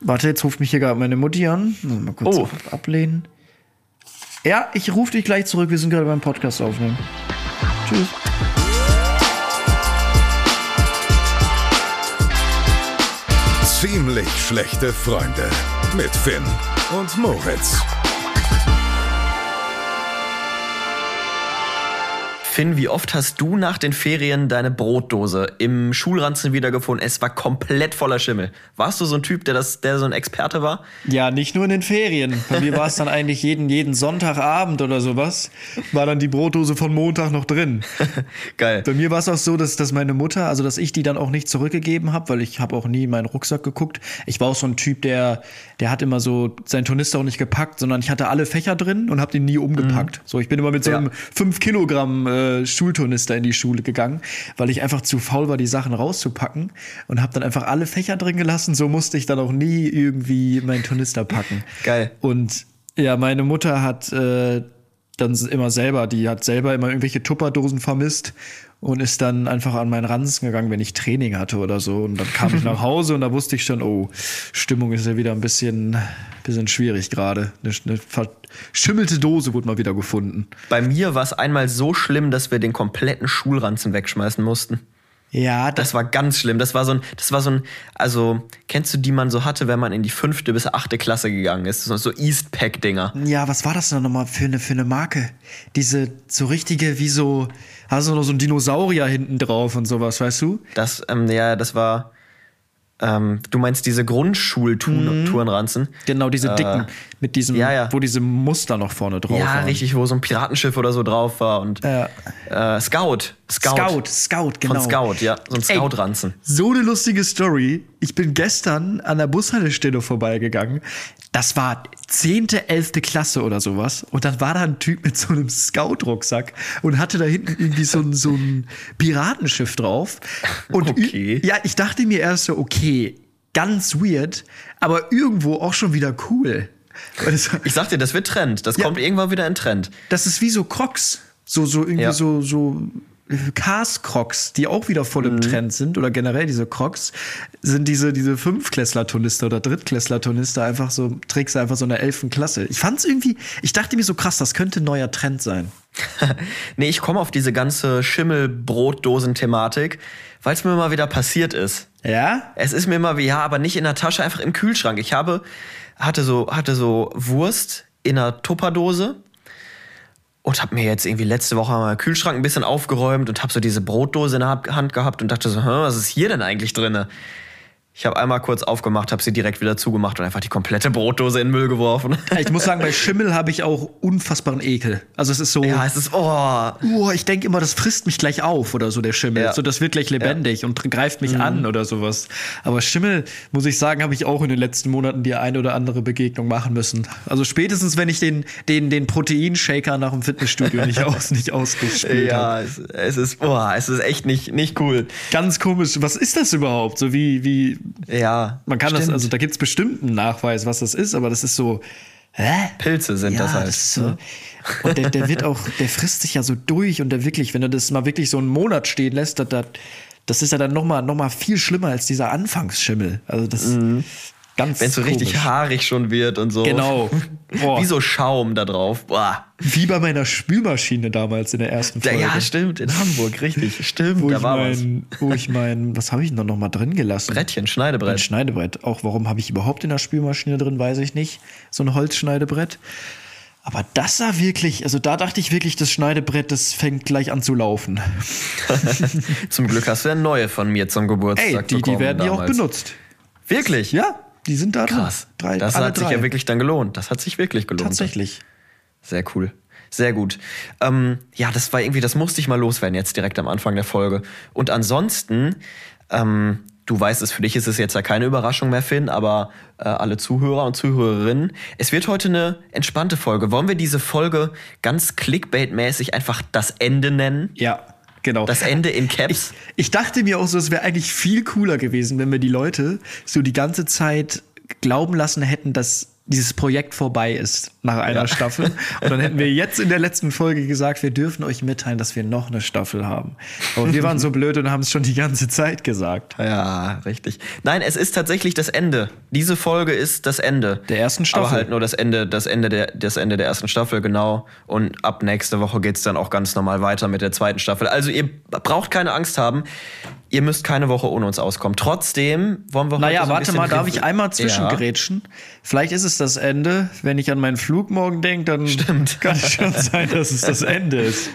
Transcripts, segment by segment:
Warte, jetzt ruft mich hier gerade meine Mutti an. Mal kurz Oh. ablehnen. Ja, ich rufe dich gleich zurück. Wir sind gerade beim Podcast aufnehmen. Tschüss. Ziemlich schlechte Freunde mit Finn und Moritz. Finn, wie oft hast du nach den Ferien deine Brotdose im Schulranzen wiedergefunden? Es war komplett voller Schimmel. Warst du so ein Typ, der, das, der so ein Experte war? Ja, nicht nur in den Ferien. Bei mir war es dann eigentlich jeden, jeden Sonntagabend oder sowas, war dann die Brotdose von Montag noch drin. Geil. Bei mir war es auch so, dass, dass meine Mutter, also dass ich die dann auch nicht zurückgegeben habe, weil ich habe auch nie in meinen Rucksack geguckt. Ich war auch so ein Typ, der, der hat immer so seinen Tornister auch nicht gepackt, sondern ich hatte alle Fächer drin und habe den nie umgepackt. So, ich bin immer mit so Ja. einem 5 Kilogramm äh, Schultornister in die Schule gegangen, weil ich einfach zu faul war, die Sachen rauszupacken und habe dann einfach alle Fächer drin gelassen. So musste ich dann auch nie irgendwie meinen Tornister packen. Geil. Und ja, meine Mutter hat äh, dann immer selber, die hat selber immer irgendwelche Tupperdosen vermisst und ist dann einfach an meinen Ranzen gegangen, wenn ich Training hatte oder so. Und dann kam ich nach Hause und da wusste ich schon, oh, Stimmung ist ja wieder ein bisschen, bisschen schwierig gerade. Eine, eine verschimmelte Dose wurde mal wieder gefunden. Bei mir war es einmal so schlimm, dass wir den kompletten Schulranzen wegschmeißen mussten. Ja, Das war ganz schlimm. Das war so ein, das war so ein, also, kennst du, die man so hatte, wenn man in die fünfte bis achte Klasse gegangen ist? So, Eastpack-Dinger. Ja, was war das denn nochmal für eine, für eine Marke? Diese so richtige, wie so, hast du noch so ein Dinosaurier hinten drauf und sowas, weißt du? Das, ähm, ja, das war, ähm, du meinst diese Grundschultourenranzen? Genau, diese dicken, mit diesem, Äh, ja, ja. wo diese Muster noch vorne drauf Ja, waren. richtig, wo so ein Piratenschiff oder so drauf war und Ja. äh, Scout. Scout. Scout, Scout, genau. Von Scout, ja. So ein Scout-Ranzen. So eine lustige Story. Ich bin gestern an der Bushaltestelle vorbeigegangen. Das war 10., 11. Klasse oder sowas. Und dann war da ein Typ mit so einem Scout-Rucksack und hatte da hinten irgendwie so ein, so ein Piratenschiff drauf. Und Okay. ja, ich dachte mir erst so, okay, ganz weird, aber irgendwo auch schon wieder cool. Ich sag dir, das wird Trend. Das Ja. kommt irgendwann wieder in Trend. Das ist wie so Crocs. So, so irgendwie Ja. so, so Cars-Crocs, die auch wieder voll Mhm. im Trend sind, oder generell diese Crocs, sind diese, diese Fünfklässler-Tornister oder Drittklässler-Tornister einfach so, trägst du einfach so in der elften Klasse. Ich fand's irgendwie, ich dachte mir so krass, das könnte ein neuer Trend sein. Nee, ich komme auf diese ganze Schimmelbrotdosen-Thematik, weil es mir mal wieder passiert ist. Ja? Es ist mir immer wie, ja, aber nicht in der Tasche, einfach im Kühlschrank. Ich habe, hatte so, hatte so Wurst in einer Tupperdose und habe mir jetzt irgendwie letzte Woche mal Kühlschrank ein bisschen aufgeräumt und habe so diese Brotdose in der Hand- gehabt und dachte so, was ist hier denn eigentlich drinne? Ich habe einmal kurz aufgemacht, habe sie direkt wieder zugemacht und einfach die komplette Brotdose in den Müll geworfen. Ich muss sagen, bei Schimmel habe ich auch unfassbaren Ekel. Also es ist so, ja, es ist, oh, oh, ich denke immer, das frisst mich gleich auf oder so, der Schimmel. Ja. So, das wird gleich lebendig und greift mich an oder sowas. Aber Schimmel, muss ich sagen, habe ich auch in den letzten Monaten die eine oder andere Begegnung machen müssen. Also spätestens, wenn ich den, den, den Proteinshaker nach dem Fitnessstudio nicht, aus, nicht ausgespielt habe. ja, es, es ist, oh, es ist echt nicht, nicht cool. Ganz komisch. Was ist das überhaupt? So wie, wie, Ja, man kann das, stimmt. also da gibt es bestimmt einen Nachweis, was das ist, aber das ist so, hä? Pilze sind das halt. ist so. Und der, der wird auch, der frisst sich ja so durch und der wirklich, wenn du das mal wirklich so einen Monat stehen lässt, das, das, das ist ja dann nochmal noch mal viel schlimmer als dieser Anfangsschimmel. Also das ist ganz Wenn es so richtig komisch. haarig schon wird und so. Genau. Boah. Wie so Schaum da drauf. Boah. Wie bei meiner Spülmaschine damals in der ersten Ja, Folge. ja, stimmt, in Hamburg, richtig. Stimmt, wo da ich war was. mein, wo ich mein, was habe ich denn da noch mal drin gelassen? Brettchen, Ein Schneidebrett. Schneidebrett. Auch warum habe ich überhaupt in der Spülmaschine drin, weiß ich nicht. So ein Holzschneidebrett. Aber das sah wirklich, also da dachte ich wirklich, das Schneidebrett, das fängt gleich an zu laufen. Zum Glück hast du ja neue von mir zum Geburtstag Ey, die, die bekommen werden ja auch benutzt. Wirklich? Ja, die sind da drin. Krass. Drei, das hat drei. sich ja wirklich dann gelohnt. Das hat sich wirklich gelohnt. Tatsächlich. Sehr cool. Sehr gut. Ähm, ja, das war irgendwie, das musste ich mal loswerden jetzt direkt am Anfang der Folge. Und ansonsten, ähm, du weißt es, für dich ist es jetzt ja keine Überraschung mehr, Finn, aber äh, alle Zuhörer und Zuhörerinnen, es wird heute eine entspannte Folge. Wollen wir diese Folge ganz clickbait-mäßig einfach das Ende nennen? Ja, genau. Das Ende in Caps? Ich dachte mir auch so, es wäre eigentlich viel cooler gewesen, wenn wir die Leute so die ganze Zeit glauben lassen hätten, dass dieses Projekt vorbei ist nach einer ja. Staffel. Und dann hätten wir jetzt in der letzten Folge gesagt, wir dürfen euch mitteilen, dass wir noch eine Staffel haben. Aber wir waren so blöd und haben es schon die ganze Zeit gesagt. Ja, richtig. Nein, es ist tatsächlich das Ende. Diese Folge ist das Ende. Der ersten Staffel. Aber halt nur das Ende, das Ende der, das Ende der ersten Staffel, genau. Und ab nächste Woche geht es dann auch ganz normal weiter mit der zweiten Staffel. Also ihr braucht keine Angst haben ihr müsst keine Woche ohne uns auskommen. Trotzdem wollen wir Naja, so warte mal, darf ich einmal zwischengrätschen? Ja. Vielleicht ist es das Ende. Wenn ich an meinen Flug morgen denke, dann Stimmt. kann es schon sein, dass es das Ende ist.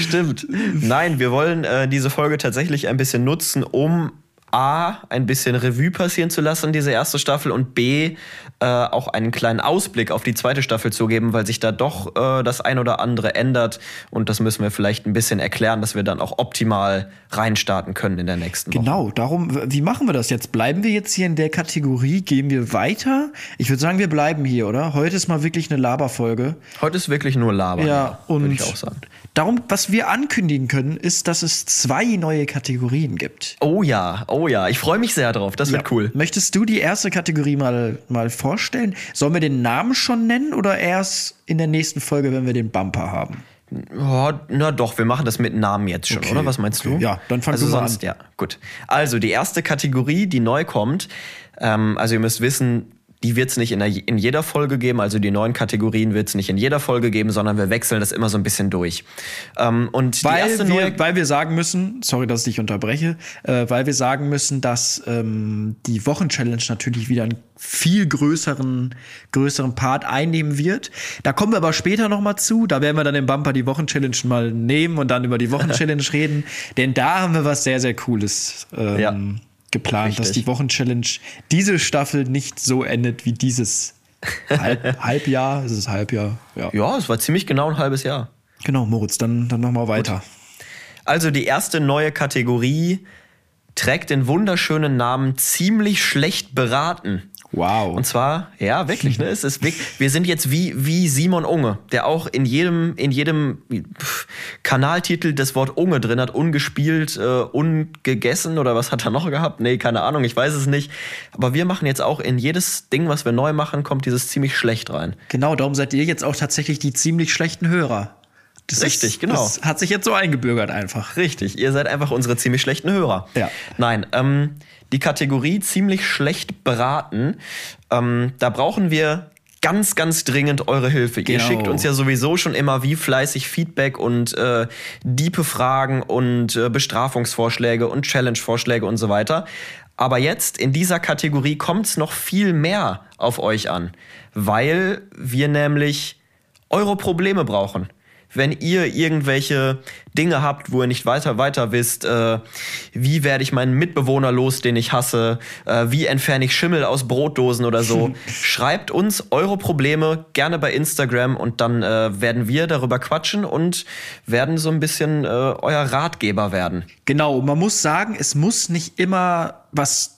Stimmt. Nein, wir wollen äh, diese Folge tatsächlich ein bisschen nutzen, um A, ein bisschen Revue passieren zu lassen, diese erste Staffel, und B, äh, auch einen kleinen Ausblick auf die zweite Staffel zu geben, weil sich da doch äh, das ein oder andere ändert. Und das müssen wir vielleicht ein bisschen erklären, dass wir dann auch optimal reinstarten können in der nächsten Woche. Genau, darum, wie machen wir das jetzt? Bleiben wir jetzt hier in der Kategorie? Gehen wir weiter? Ich würde sagen, wir bleiben hier, oder? Heute ist mal wirklich eine Laberfolge. Heute ist wirklich nur Laber. Ja, und ich auch sagen. Darum, was wir ankündigen können, ist, dass es zwei neue Kategorien gibt. Oh ja, oh ja, ich freue mich sehr drauf. Das wird cool. Möchtest du die erste Kategorie mal, mal vorstellen? Sollen wir den Namen schon nennen oder erst in der nächsten Folge, wenn wir den Bumper haben? Oh, na doch, wir machen das mit Namen jetzt schon, okay. oder? Was meinst okay. du? Ja, dann fangen also wir sonst, an. Ja, gut. Also die erste Kategorie, die neu kommt. Ähm, also ihr müsst wissen, die wird es nicht in, der, in, jeder Folge geben, also die neuen Kategorien wird es nicht in jeder Folge geben, sondern wir wechseln das immer so ein bisschen durch. Ähm, und weil, wir, weil wir sagen müssen, sorry, dass ich dich unterbreche, äh, weil wir sagen müssen, dass ähm, die Wochenchallenge natürlich wieder einen viel größeren, größeren Part einnehmen wird. Da kommen wir aber später noch mal zu. Da werden wir dann im Bumper die Wochenchallenge mal nehmen und dann über die Wochenchallenge reden, denn da haben wir was sehr, sehr Cooles. Ähm, ja geplant, Richtig. dass die Wochenchallenge diese Staffel nicht so endet wie dieses Halb, Halbjahr. Ist es Halbjahr? Ja. ja, es war ziemlich genau ein halbes Jahr. Genau, Moritz, dann, dann nochmal weiter. Gut. Also die erste neue Kategorie trägt den wunderschönen Namen ziemlich schlecht beraten. Wow. Und zwar, ja, wirklich, ne? Es ist wirklich, wir sind jetzt wie, wie Simon Unge, der auch in jedem, in jedem Kanaltitel das Wort Unge drin hat, ungespielt, äh, ungegessen oder was hat er noch gehabt? Nee, keine Ahnung, ich weiß es nicht. Aber wir machen jetzt auch in jedes Ding, was wir neu machen, kommt dieses ziemlich schlecht rein. Genau, darum seid ihr jetzt auch tatsächlich die ziemlich schlechten Hörer. Das Richtig, ist, genau. Das hat sich jetzt so eingebürgert einfach. Richtig, ihr seid einfach unsere ziemlich schlechten Hörer. Ja. Nein, ähm, die Kategorie ziemlich schlecht beraten, ähm, da brauchen wir ganz, ganz dringend eure Hilfe. Genau. Ihr schickt uns ja sowieso schon immer wie fleißig Feedback und äh, diepe Fragen und äh, Bestrafungsvorschläge und Challenge-Vorschläge und so weiter. Aber jetzt in dieser Kategorie kommt es noch viel mehr auf euch an, weil wir nämlich eure Probleme brauchen wenn ihr irgendwelche Dinge habt, wo ihr nicht weiter weiter wisst, äh, wie werde ich meinen Mitbewohner los, den ich hasse, äh, wie entferne ich Schimmel aus Brotdosen oder so, schreibt uns eure Probleme gerne bei Instagram und dann äh, werden wir darüber quatschen und werden so ein bisschen äh, euer Ratgeber werden. Genau, man muss sagen, es muss nicht immer was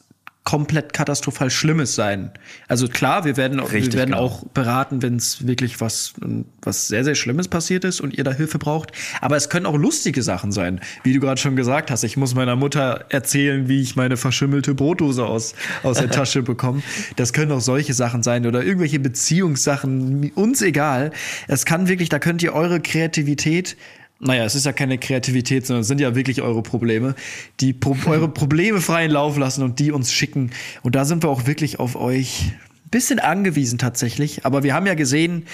komplett katastrophal Schlimmes sein. Also klar, wir werden, Richtig, wir werden genau. auch beraten, wenn es wirklich was, was sehr, sehr Schlimmes passiert ist und ihr da Hilfe braucht. Aber es können auch lustige Sachen sein. Wie du gerade schon gesagt hast, ich muss meiner Mutter erzählen, wie ich meine verschimmelte Brotdose aus, aus der Tasche bekomme. Das können auch solche Sachen sein oder irgendwelche Beziehungssachen, uns egal. Es kann wirklich, da könnt ihr eure Kreativität naja, es ist ja keine Kreativität, sondern es sind ja wirklich eure Probleme, die Pro eure Probleme freien Lauf lassen und die uns schicken. Und da sind wir auch wirklich auf euch ein bisschen angewiesen tatsächlich. Aber wir haben ja gesehen,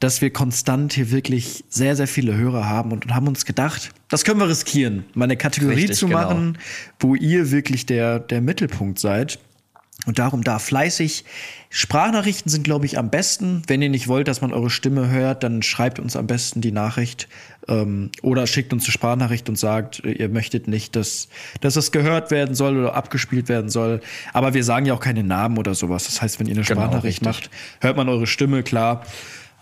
dass wir konstant hier wirklich sehr, sehr viele Hörer haben und haben uns gedacht, das können wir riskieren, mal eine Kategorie Richtig, zu genau. machen, genau. wo ihr wirklich der, der Mittelpunkt seid. Und darum da fleißig. Sprachnachrichten sind, glaube ich, am besten. Wenn ihr nicht wollt, dass man eure Stimme hört, dann schreibt uns am besten die Nachricht ähm, oder schickt uns eine Sprachnachricht und sagt, ihr möchtet nicht, dass, dass das gehört werden soll oder abgespielt werden soll. Aber wir sagen ja auch keine Namen oder sowas. Das heißt, wenn ihr eine genau, Sprachnachricht genau, macht, hört man eure Stimme, klar.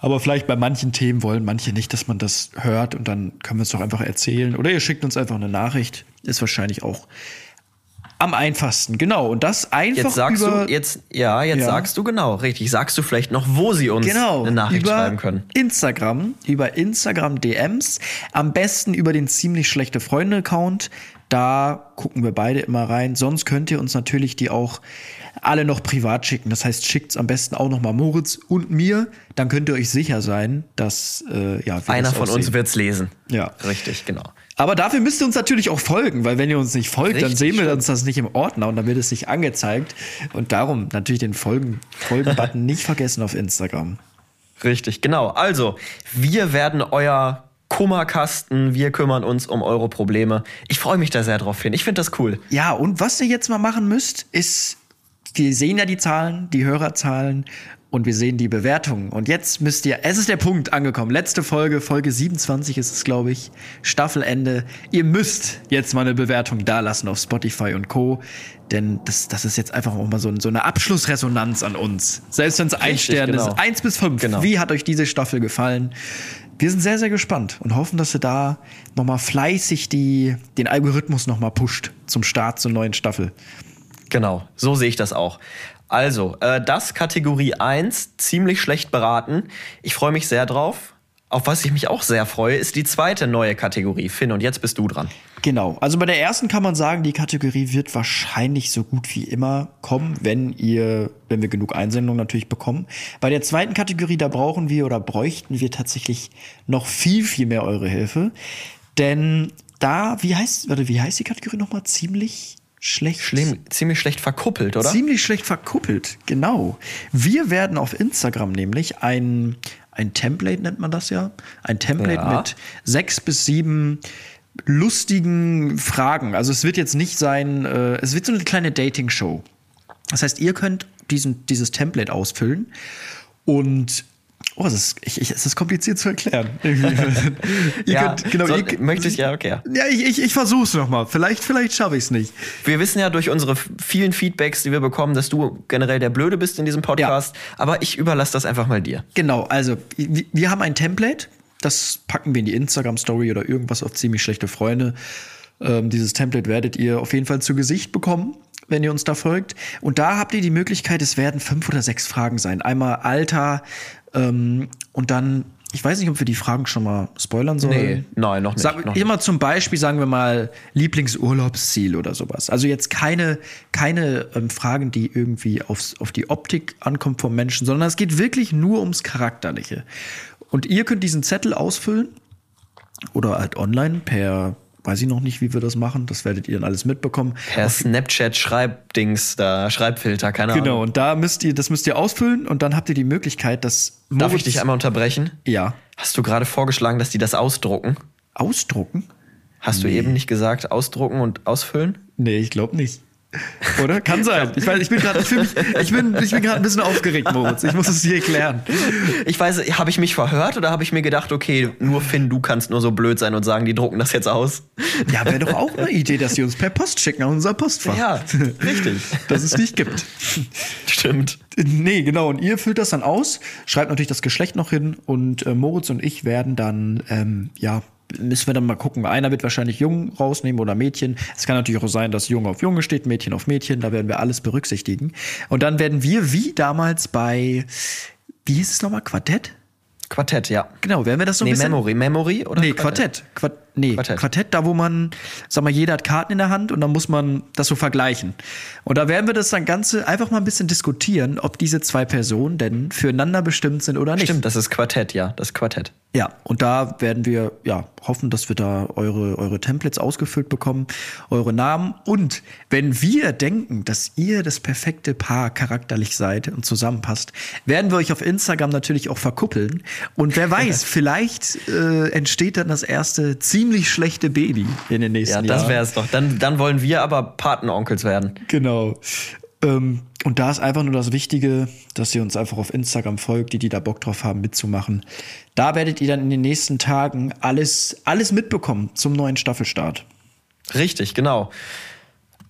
Aber vielleicht bei manchen Themen wollen manche nicht, dass man das hört und dann können wir es doch einfach erzählen. Oder ihr schickt uns einfach eine Nachricht. Ist wahrscheinlich auch am einfachsten, genau. Und das einfach jetzt sagst über, du jetzt ja, jetzt ja. sagst du genau, richtig. Sagst du vielleicht noch, wo sie uns genau, eine Nachricht schreiben können? Instagram, über Instagram DMs, am besten über den ziemlich schlechte Freunde Account. Da gucken wir beide immer rein. Sonst könnt ihr uns natürlich die auch alle noch privat schicken. Das heißt, schickt es am besten auch noch mal Moritz und mir. Dann könnt ihr euch sicher sein, dass äh, ja, Einer von auch uns wird's lesen. Ja. Richtig, genau. Aber dafür müsst ihr uns natürlich auch folgen, weil wenn ihr uns nicht folgt, dann Richtig, sehen wir stimmt. uns das nicht im Ordner und dann wird es nicht angezeigt. Und darum natürlich den Folgen- Folgen-Button nicht vergessen auf Instagram. Richtig, genau. Also, wir werden euer Kummerkasten, wir kümmern uns um eure Probleme. Ich freue mich da sehr drauf hin. Ich finde das cool. Ja, und was ihr jetzt mal machen müsst, ist, wir sehen ja die Zahlen, die Hörerzahlen und wir sehen die Bewertungen. Und jetzt müsst ihr, es ist der Punkt angekommen. Letzte Folge, Folge 27 ist es, glaube ich, Staffelende. Ihr müsst jetzt mal eine Bewertung dalassen auf Spotify und Co. Denn das, das ist jetzt einfach auch mal so, so eine Abschlussresonanz an uns. Selbst wenn es ein Stern genau. ist, eins bis fünf. Genau. Wie hat euch diese Staffel gefallen? Wir sind sehr, sehr gespannt und hoffen, dass ihr da noch mal fleißig die, den Algorithmus noch mal pusht zum Start zur neuen Staffel. Genau, so sehe ich das auch. Also, äh, das Kategorie 1, ziemlich schlecht beraten. Ich freue mich sehr drauf. Auf was ich mich auch sehr freue, ist die zweite neue Kategorie. Finn, und jetzt bist du dran. Genau. Also bei der ersten kann man sagen, die Kategorie wird wahrscheinlich so gut wie immer kommen, wenn ihr, wenn wir genug Einsendungen natürlich bekommen. Bei der zweiten Kategorie, da brauchen wir oder bräuchten wir tatsächlich noch viel, viel mehr eure Hilfe. Denn da, wie heißt, warte, wie heißt die Kategorie nochmal? Ziemlich schlecht. Schlimm, ziemlich schlecht verkuppelt, oder? Ziemlich schlecht verkuppelt, genau. Wir werden auf Instagram nämlich ein, ein Template, nennt man das ja, ein Template Ja. mit sechs bis sieben lustigen Fragen. Also es wird jetzt nicht sein, äh, es wird so eine kleine Dating-Show. Das heißt, ihr könnt diesen, dieses Template ausfüllen und Oh, das ist, ich, ich, es ist kompliziert zu erklären. ihr ja, könnt, genau, soll, ihr, möchte ich, ja, okay. ja. ja, ich, ich, ich versuch's noch mal. Vielleicht, vielleicht schaffe ich es nicht. Wir wissen ja durch unsere vielen Feedbacks, die wir bekommen, dass du generell der Blöde bist in diesem Podcast. Aber ich überlasse das einfach mal dir. Genau, also wir, wir haben ein Template, das packen wir in die Instagram-Story oder irgendwas auf ziemlich schlechte Freunde. Ähm, dieses Template werdet ihr auf jeden Fall zu Gesicht bekommen, wenn ihr uns da folgt. Und da habt ihr die Möglichkeit, es werden fünf oder sechs Fragen sein. Einmal Alter ähm, und dann, ich weiß nicht, ob wir die Fragen schon mal spoilern sollen. Nee, nein, noch nicht, Sag, noch nicht. immer zum Beispiel, sagen wir mal, Lieblingsurlaubsziel oder sowas. Also jetzt keine, keine ähm, Fragen, die irgendwie aufs, auf die Optik ankommt vom Menschen, sondern es geht wirklich nur ums Charakterliche. Und ihr könnt diesen Zettel ausfüllen oder halt online per, weiß ich noch nicht, wie wir das machen, das werdet ihr dann alles mitbekommen. Per Snapchat Schreibdings, da Schreibfilter, keine Genau, Ahnung. und da müsst ihr, das müsst ihr ausfüllen und dann habt ihr die Möglichkeit, dass Darf ich Moritz- dich einmal unterbrechen? Ja. Hast du gerade vorgeschlagen, dass die das ausdrucken? Ausdrucken? Hast du eben nicht gesagt, ausdrucken und ausfüllen? Nee, ich glaube nicht. Oder? Kann sein. Ich weiß, ich bin gerade, ich, fühl mich- ich bin, ich bin gerade ein bisschen aufgeregt, Moritz. Ich muss es dir erklären. Ich weiß, habe ich mich verhört oder habe ich mir gedacht, okay, nur Finn, du kannst nur so blöd sein und sagen, die drucken das jetzt aus? Ja, wäre doch auch eine Idee, dass sie uns per Post schicken an unser Postfach. Ja, richtig. Dass es nicht gibt. Stimmt. Nee, genau. Und ihr füllt das dann aus, schreibt natürlich das Geschlecht noch hin und äh, Moritz und ich werden dann, ähm, ja, müssen wir dann mal gucken. Einer wird wahrscheinlich Jung rausnehmen oder Mädchen. Es kann natürlich auch sein, dass Junge auf Junge steht, Mädchen auf Mädchen. Da werden wir alles berücksichtigen. Und dann werden wir, wie damals bei, wie hieß es nochmal, Quartett? Quartett, ja. Genau, werden wir das so ein Nee, bisschen. Memory. Memory oder? Nee, Quartett. Quart nee, Quartett. Quartett. da wo man, sag mal, jeder hat Karten in der Hand und dann muss man das so vergleichen. Und da werden wir das dann Ganze einfach mal ein bisschen diskutieren, ob diese zwei Personen denn füreinander bestimmt sind oder nicht. Stimmt, das ist Quartett, ja. Das ist Quartett. Ja, und da werden wir ja hoffen, dass wir da eure, eure Templates ausgefüllt bekommen, eure Namen. Und wenn wir denken, dass ihr das perfekte Paar charakterlich seid und zusammenpasst, werden wir euch auf Instagram natürlich auch verkuppeln. Und wer weiß, vielleicht äh, entsteht dann das erste ziemlich schlechte Baby in den nächsten Ja, Jahren. das wäre es doch. Dann, dann wollen wir aber Patenonkels werden. Genau. Ähm, und da ist einfach nur das Wichtige, dass ihr uns einfach auf Instagram folgt, die, die da Bock drauf haben, mitzumachen. Da werdet ihr dann in den nächsten Tagen alles, alles mitbekommen zum neuen Staffelstart. Richtig, genau.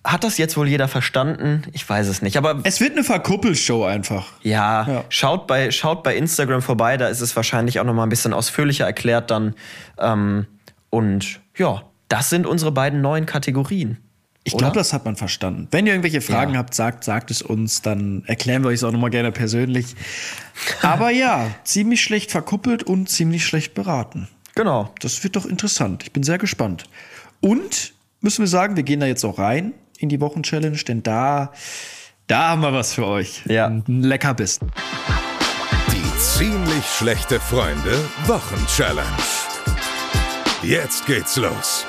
Hat das jetzt wohl jeder verstanden? Ich weiß es nicht. Aber Es wird eine Verkuppelshow einfach. ja, Ja. Schaut, bei, schaut bei Instagram vorbei, da ist es wahrscheinlich auch noch mal ein bisschen ausführlicher erklärt dann. Ähm, und ja, das sind unsere beiden neuen Kategorien. Ich glaube, das hat man verstanden. Wenn ihr irgendwelche Fragen Ja. habt, sagt, sagt es uns, dann erklären wir euch es auch nochmal gerne persönlich. Aber ja, ziemlich schlecht verkuppelt und ziemlich schlecht beraten. Genau. Das wird doch interessant. Ich bin sehr gespannt. Und müssen wir sagen, wir gehen da jetzt auch rein in die Wochenchallenge, denn da Da haben wir was für euch. Ja. Ein Leckerbissen. Die ziemlich schlechte Freunde Wochenchallenge. Jetzt geht's los.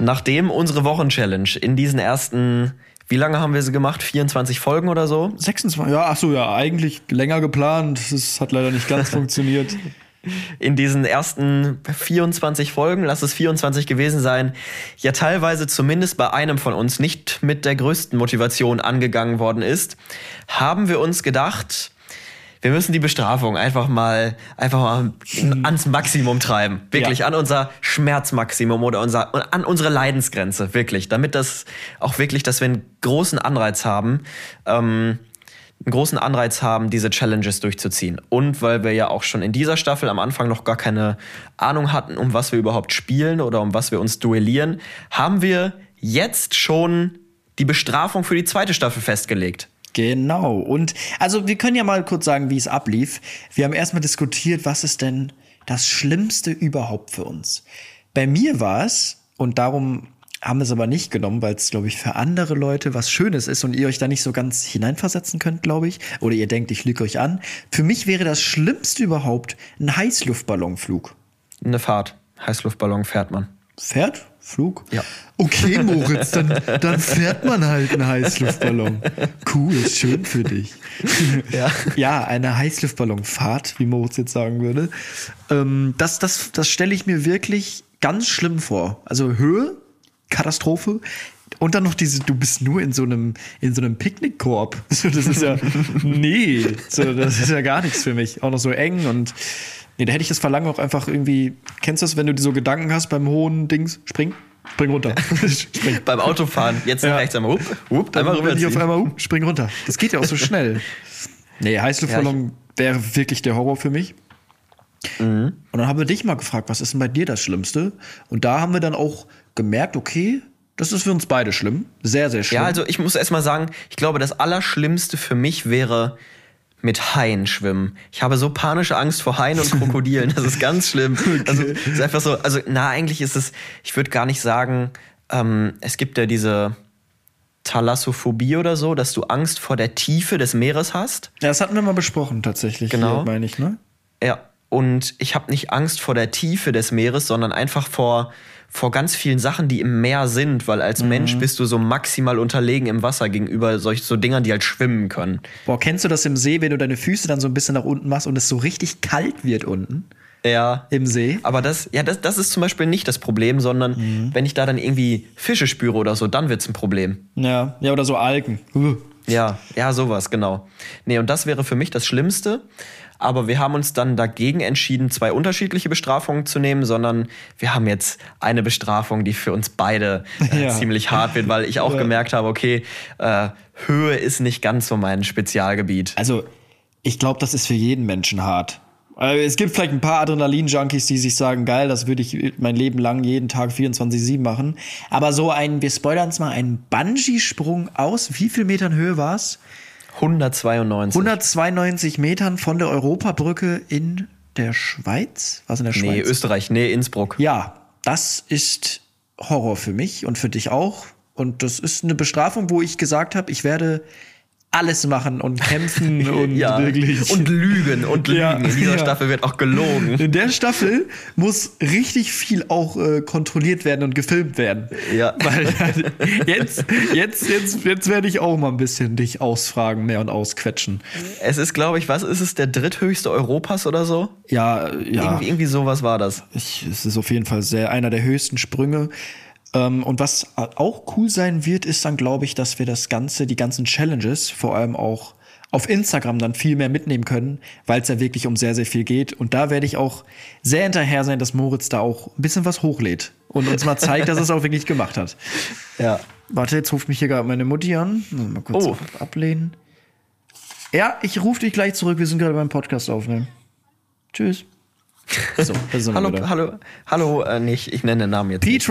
Nachdem unsere Wochenchallenge in diesen ersten, wie lange haben wir sie gemacht? 24 Folgen oder so? 26, ja, ach so, ja, eigentlich länger geplant. Das hat leider nicht ganz funktioniert. in diesen ersten 24 Folgen, lass es 24 gewesen sein, ja teilweise zumindest bei einem von uns nicht mit der größten Motivation angegangen worden ist, haben wir uns gedacht, wir müssen die Bestrafung einfach mal, einfach mal ans Maximum treiben. Wirklich Ja. an unser Schmerzmaximum oder unser, an unsere Leidensgrenze. Wirklich. Damit das auch wirklich, dass wir einen großen Anreiz haben, ähm, einen großen Anreiz haben, diese Challenges durchzuziehen. Und weil wir ja auch schon in dieser Staffel am Anfang noch gar keine Ahnung hatten, um was wir überhaupt spielen oder um was wir uns duellieren, haben wir jetzt schon die Bestrafung für die zweite Staffel festgelegt. Genau. Und also wir können ja mal kurz sagen, wie es ablief. Wir haben erstmal diskutiert, was ist denn das Schlimmste überhaupt für uns. Bei mir war es, und darum haben wir es aber nicht genommen, weil es, glaube ich, für andere Leute was Schönes ist und ihr euch da nicht so ganz hineinversetzen könnt, glaube ich. Oder ihr denkt, ich lüge euch an. Für mich wäre das Schlimmste überhaupt ein Heißluftballonflug. Eine Fahrt. Heißluftballon fährt man. Fährt? Flug? Ja. Okay, Moritz, dann, dann fährt man halt einen Heißluftballon. Cool, schön für dich. Ja. Ja, eine Heißluftballonfahrt, wie Moritz jetzt sagen würde. Ähm, das das, das stelle ich mir wirklich ganz schlimm vor. Also Höhe, Katastrophe. Und dann noch diese, du bist nur in so einem, in so einem Picknickkorb. So, das ist ja, nee, so, das ist ja gar nichts für mich. Auch noch so eng und, nee, da hätte ich das Verlangen auch einfach irgendwie, kennst du das, wenn du so Gedanken hast beim hohen Dings? Spring, spring runter. spring. Beim Autofahren, jetzt Ja. rechts einmal, hup, hup, einmal bin ich auf einmal, uh, spring runter. Das geht ja auch so schnell. Nee, Heißluftballon wäre wirklich der Horror für mich. Mhm. Und dann haben wir dich mal gefragt, was ist denn bei dir das Schlimmste? Und da haben wir dann auch gemerkt, okay, das ist für uns beide schlimm. Sehr, sehr schlimm. Ja, also ich muss erst mal sagen, ich glaube, das Allerschlimmste für mich wäre mit Haien schwimmen. Ich habe so panische Angst vor Haien und Krokodilen. Das ist ganz schlimm. Also es ist einfach so, also na, eigentlich ist es, ich würde gar nicht sagen, ähm, es gibt ja diese Thalassophobie oder so, dass du Angst vor der Tiefe des Meeres hast. ja, das hatten wir mal besprochen, tatsächlich. Genau. Meine ich, ne? Ja, und ich habe nicht Angst vor der Tiefe des Meeres, sondern einfach vor, vor ganz vielen Sachen, die im Meer sind, weil als Mensch bist du so maximal unterlegen im Wasser gegenüber solch so Dingern, die halt schwimmen können. Boah, kennst du das im See, wenn du deine Füße dann so ein bisschen nach unten machst und es so richtig kalt wird unten Ja. im See? Aber das, ja, das, das ist zum Beispiel nicht das Problem, sondern wenn ich da dann irgendwie Fische spüre oder so, dann wird's ein Problem. Ja, ja, oder so Algen. Uh. Ja, ja, sowas, genau. Nee, und das wäre für mich das Schlimmste. Aber wir haben uns dann dagegen entschieden, zwei unterschiedliche Bestrafungen zu nehmen, sondern wir haben jetzt eine Bestrafung, die für uns beide äh, Ja. ziemlich hart wird, weil ich auch Ja. gemerkt habe, okay, äh, Höhe ist nicht ganz so mein Spezialgebiet. Also, ich glaube, das ist für jeden Menschen hart. Äh, Es gibt vielleicht ein paar Adrenalin-Junkies, die sich sagen, geil, das würde ich mein Leben lang jeden Tag 24-7 machen. Aber so ein, wir spoilern es mal, ein Bungee-Sprung aus, wie viel Metern Höhe war es? 192. 192 Metern von der Europabrücke in der Schweiz? Was in der Schweiz? nee, Österreich, nee, Innsbruck. Ja, das ist Horror für mich und für dich auch. Und das ist eine Bestrafung, wo ich gesagt habe, ich werde alles machen und kämpfen und ja. wirklich. Und lügen und lügen. Ja, In dieser ja. Staffel wird auch gelogen. in der Staffel muss richtig viel auch äh, kontrolliert werden und gefilmt werden. Ja. Weil jetzt, jetzt, jetzt, jetzt werde ich auch mal ein bisschen dich ausfragen, mehr und ausquetschen. Es ist, glaube ich, was ist es, der dritthöchste Europas oder so? Ja, ja. Irgendwie, irgendwie sowas war das. Ich, es ist auf jeden Fall sehr einer der höchsten Sprünge. Ähm, und was auch cool sein wird, ist dann, glaube ich, dass wir das Ganze, die ganzen Challenges, vor allem auch auf Instagram dann viel mehr mitnehmen können, weil es ja wirklich um sehr, sehr viel geht. Und da werde ich auch sehr hinterher sein, dass Moritz da auch ein bisschen was hochlädt und uns mal zeigt, dass er es auch wirklich gemacht hat. Ja. Warte, jetzt ruft mich hier gerade meine Mutti an. Mal kurz Oh. ablehnen. Ja, ich rufe dich gleich zurück. Wir sind gerade beim Podcast aufnehmen. Tschüss. So, Hallo, wieder. hallo, hallo, äh, nicht, ich nenne den Namen jetzt. nicht.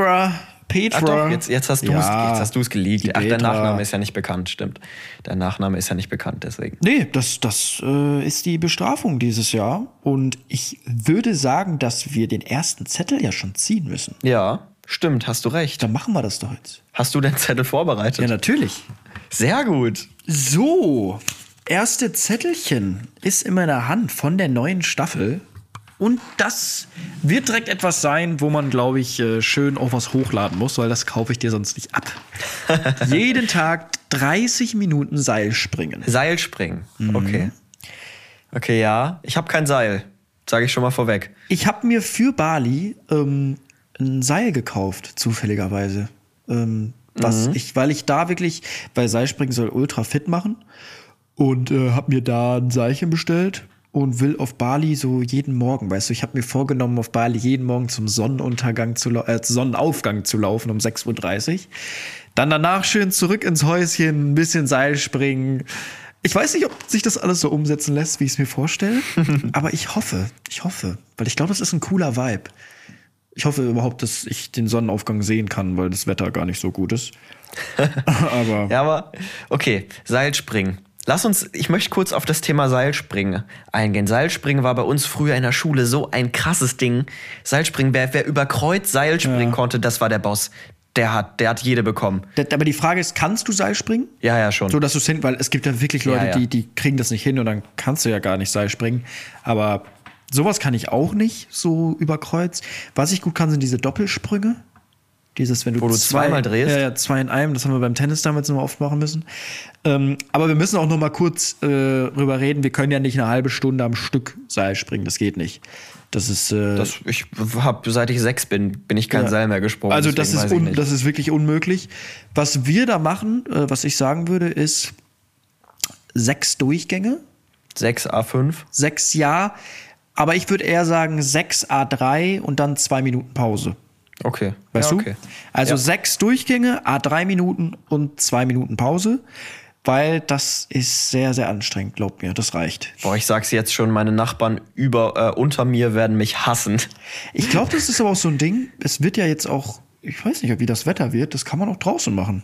Petra. Ach doch, jetzt, jetzt hast du es Ja, jetzt hast du's geleakt. Ach, der Petra. Nachname ist ja nicht bekannt, stimmt. Der Nachname ist ja nicht bekannt, deswegen. Nee, das, das äh, ist die Bestrafung dieses Jahr. Und ich würde sagen, dass wir den ersten Zettel ja schon ziehen müssen. Ja, stimmt, hast du recht. Dann machen wir das doch jetzt. Hast du den Zettel vorbereitet? Ja, natürlich. Sehr gut. So, erste Zettelchen ist in meiner Hand von der neuen Staffel. Und das wird direkt etwas sein, wo man, glaube ich, äh, schön auch was hochladen muss, weil das kaufe ich dir sonst nicht ab. Jeden Tag 30 Minuten Seilspringen. Seilspringen. Okay. Okay, ja. Ich habe kein Seil. Sage ich schon mal vorweg. Ich habe mir für Bali ähm, ein Seil gekauft, zufälligerweise. Ähm, was ich, weil ich da wirklich, weil Seilspringen soll ultra fit machen und äh, habe mir da ein Seilchen bestellt und will auf Bali so jeden Morgen, weißt du, ich habe mir vorgenommen, auf Bali jeden Morgen zum Sonnenuntergang zu äh, Sonnenaufgang zu laufen um 6.30 Uhr. Dann danach schön zurück ins Häuschen, ein bisschen Seilspringen. Ich weiß nicht, ob sich das alles so umsetzen lässt, wie ich es mir vorstelle, aber ich hoffe, ich hoffe, weil ich glaube, das ist ein cooler Vibe. Ich hoffe überhaupt, dass ich den Sonnenaufgang sehen kann, weil das Wetter gar nicht so gut ist. aber Ja, aber okay, Seilspringen. Lass uns, ich möchte kurz auf das Thema Seilspringen eingehen. Seilspringen war bei uns früher in der Schule so ein krasses Ding. Seilspringen, wer, wer über Kreuz Seil springen konnte, das war der Boss. Der hat, der hat jede bekommen. Aber die Frage ist, kannst du Seil springen? Ja, ja, schon. So, dass du es hin, weil es gibt ja wirklich Leute, Ja, ja. Die, die kriegen das nicht hin und dann kannst du ja gar nicht Seil springen. Aber sowas kann ich auch nicht, so über Kreuz. Was ich gut kann, sind diese Doppelsprünge. Dieses, wenn du, Wo du zwei, zweimal drehst? Ja, zwei in einem. Das haben wir beim Tennis damals noch oft machen müssen. Ähm, aber wir müssen auch noch mal kurz äh, drüber reden. Wir können ja nicht eine halbe Stunde am Stück Seil springen. Das geht nicht. Das ist äh, Das, ich hab, seit ich sechs bin, bin ich kein Ja. Seil mehr gesprungen. Also das ist, un, das ist wirklich unmöglich. Was wir da machen, äh, was ich sagen würde, ist sechs Durchgänge, Sechs A5. sechs ja, aber ich würde eher sagen sechs A3 und dann zwei Minuten Pause. Okay. Weißt ja, okay. du? Also Ja. sechs Durchgänge, A3 Minuten und zwei Minuten Pause, weil das ist sehr, sehr anstrengend, glaub mir, das reicht. Boah, ich sag's jetzt schon, meine Nachbarn über, äh, unter mir werden mich hassen. Ich glaube, das ist aber auch so ein Ding, es wird ja jetzt auch, ich weiß nicht, wie das Wetter wird, das kann man auch draußen machen.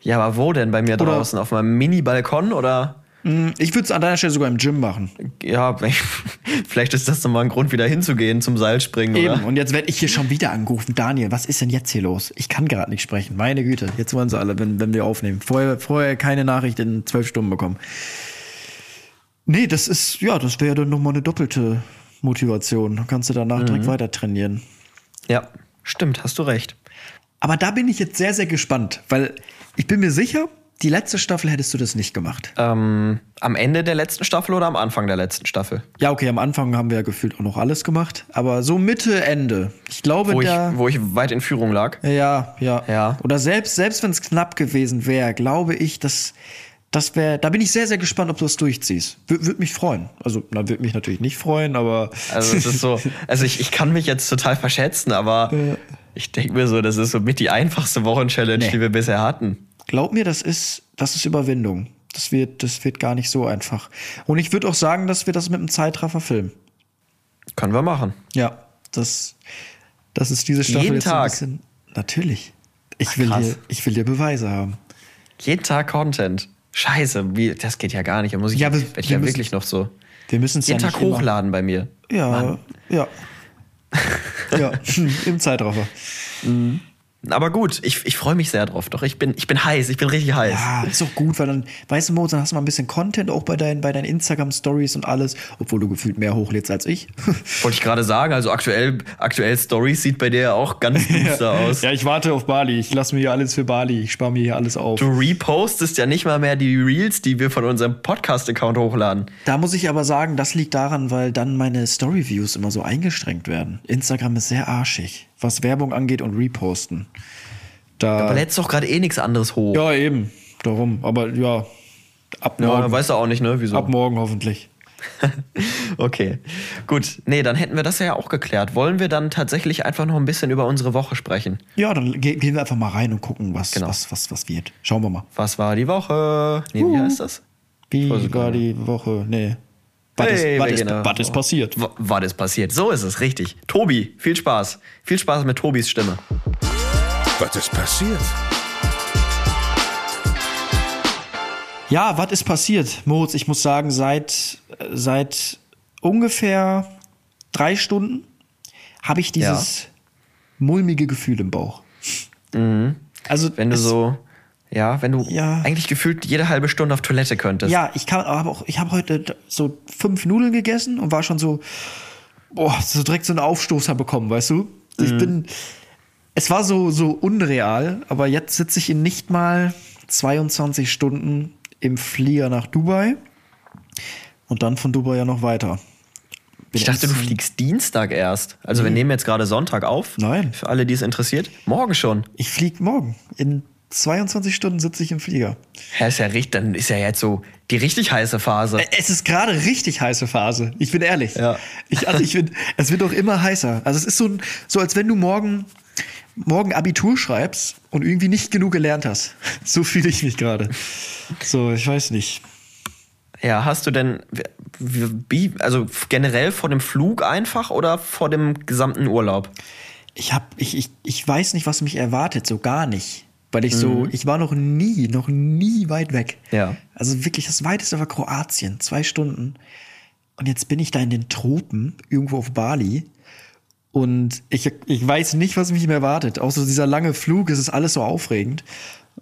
Ja, aber wo denn bei mir Oder- draußen? Auf meinem Mini-Balkon oder? Ich würde es an deiner Stelle sogar im Gym machen. Ja, vielleicht ist das nochmal ein Grund, wieder hinzugehen zum Seilspringen, Eben. oder? Und jetzt werde ich hier schon wieder angerufen. Daniel, was ist denn jetzt hier los? Ich kann gerade nicht sprechen. Meine Güte. Jetzt wollen sie alle, wenn, wenn wir aufnehmen. Vorher, vorher keine Nachricht in zwölf Stunden bekommen. Nee, das ist, ja, das wäre dann nochmal eine doppelte Motivation. Dann kannst du danach direkt weiter trainieren. Ja, stimmt, hast du recht. Aber da bin ich jetzt sehr, sehr gespannt, weil ich bin mir sicher, die letzte Staffel hättest du das nicht gemacht. Ähm, am Ende der letzten Staffel oder am Anfang der letzten Staffel? Ja, okay, am Anfang haben wir ja gefühlt auch noch alles gemacht. Aber so Mitte, Ende. Ich glaube, Wo ich, wo ich weit in Führung lag. Ja, ja. Ja. Oder selbst, selbst wenn es knapp gewesen wäre, glaube ich, dass das wäre. Da bin ich sehr, sehr gespannt, ob du das durchziehst. Würde würd mich freuen. Also, na, würde mich natürlich nicht freuen, aber. Also es ist so, also ich, ich kann mich jetzt total verschätzen, aber ich denke mir so, das ist so mit die einfachste Wochenchallenge, Nee. die wir bisher hatten. Glaub mir, das ist, das ist Überwindung. Das wird, das wird gar nicht so einfach. Und ich würde auch sagen, dass wir das mit einem Zeitraffer filmen. Können wir machen. Ja, das, das ist diese Staffel Jeden jetzt Tag? ein bisschen. Natürlich. Ich will, krass. hier, ich will hier Beweise haben. Jeden Tag Content. Scheiße, wie, das geht ja gar nicht. Da muss ich, Ja, wir- ich wir ja müssen- wirklich noch so Wir müssen es ja jeden nicht Tag immer- hochladen bei mir. Ja, Mann. ja. ja, im Zeitraffer. Aber gut, ich, ich freue mich sehr drauf. Doch ich bin, ich bin heiß, ich bin richtig heiß. Ja, ist auch gut, weil dann, weißt du, Mo, dann hast du mal ein bisschen Content auch bei deinen, bei deinen Instagram-Stories und alles, obwohl du gefühlt mehr hochlädst als ich. Wollte ich gerade sagen, also aktuell, aktuell Stories sieht bei dir ja auch ganz düster aus. Ja, ich warte auf Bali. Ich lasse mir hier alles für Bali. Ich spare mir hier alles auf. Du repostest ja nicht mal mehr die Reels, die wir von unserem Podcast-Account hochladen. Da muss ich aber sagen, das liegt daran, weil dann meine Story-Views immer so eingeschränkt werden. Instagram ist sehr arschig, was Werbung angeht und Reposten. Da, Aber lädst doch gerade eh nichts anderes hoch. ja, eben. Darum. Aber ja, ab Ja, morgen, weißt du auch nicht, ne? Wieso? ab morgen hoffentlich. Okay, gut. Nee, dann hätten wir das ja auch geklärt. Wollen wir dann tatsächlich einfach noch ein bisschen über unsere Woche sprechen? Ja, dann ge gehen wir einfach mal rein und gucken, was, Genau. was, was, was wird. Schauen wir mal. Was war die Woche? Nee, wie heißt das? Wie war die Woche? Nee. Was, Hey, ist, ist, gehen da- was ist passiert? Passiert? So ist es, richtig. Tobi, viel Spaß. Viel Spaß mit Tobis Stimme. Was ist passiert? Ja, was ist passiert? Moritz, ich muss sagen, seit, seit ungefähr drei Stunden habe ich dieses mulmige Gefühl im Bauch. Also Wenn du es- so, ja, wenn du Ja. eigentlich gefühlt jede halbe Stunde auf Toilette könntest. Ja, ich kann aber auch, ich habe heute so fünf Nudeln gegessen und war schon so, boah, so direkt so einen Aufstoßer bekommen, weißt du? Mhm. Ich bin, es war so, so unreal, aber jetzt sitze ich in nicht mal 22 Stunden im Flieger nach Dubai und dann von Dubai ja noch weiter. Bin Ich dachte, du fliegst Dienstag erst. Also wir nehmen jetzt gerade Sonntag auf. Nein. Für alle, die es interessiert. Morgen schon. Ich fliege morgen. In 22 Stunden sitze ich im Flieger. Hä, ist ja richtig, dann ist ja jetzt so die richtig heiße Phase. Es ist gerade richtig heiße Phase. Ich bin ehrlich. Ja. Ich, also ich bin, es wird auch immer heißer. Also es ist so, ein, so als wenn du morgen, morgen Abitur schreibst und irgendwie nicht genug gelernt hast. So fühle ich mich gerade. So, ich weiß nicht. Ja, hast du denn, wie, wie- also generell vor dem Flug einfach oder vor dem gesamten Urlaub? Ich hab, ich, ich, ich weiß nicht, was mich erwartet, so gar nicht. Weil ich so, ich war noch nie, noch nie weit weg. Ja. Also wirklich, das weiteste war Kroatien, zwei Stunden. Und jetzt bin ich da in den Tropen, irgendwo auf Bali. Und ich, ich weiß nicht, was mich mehr erwartet. So dieser lange Flug, es ist alles so aufregend.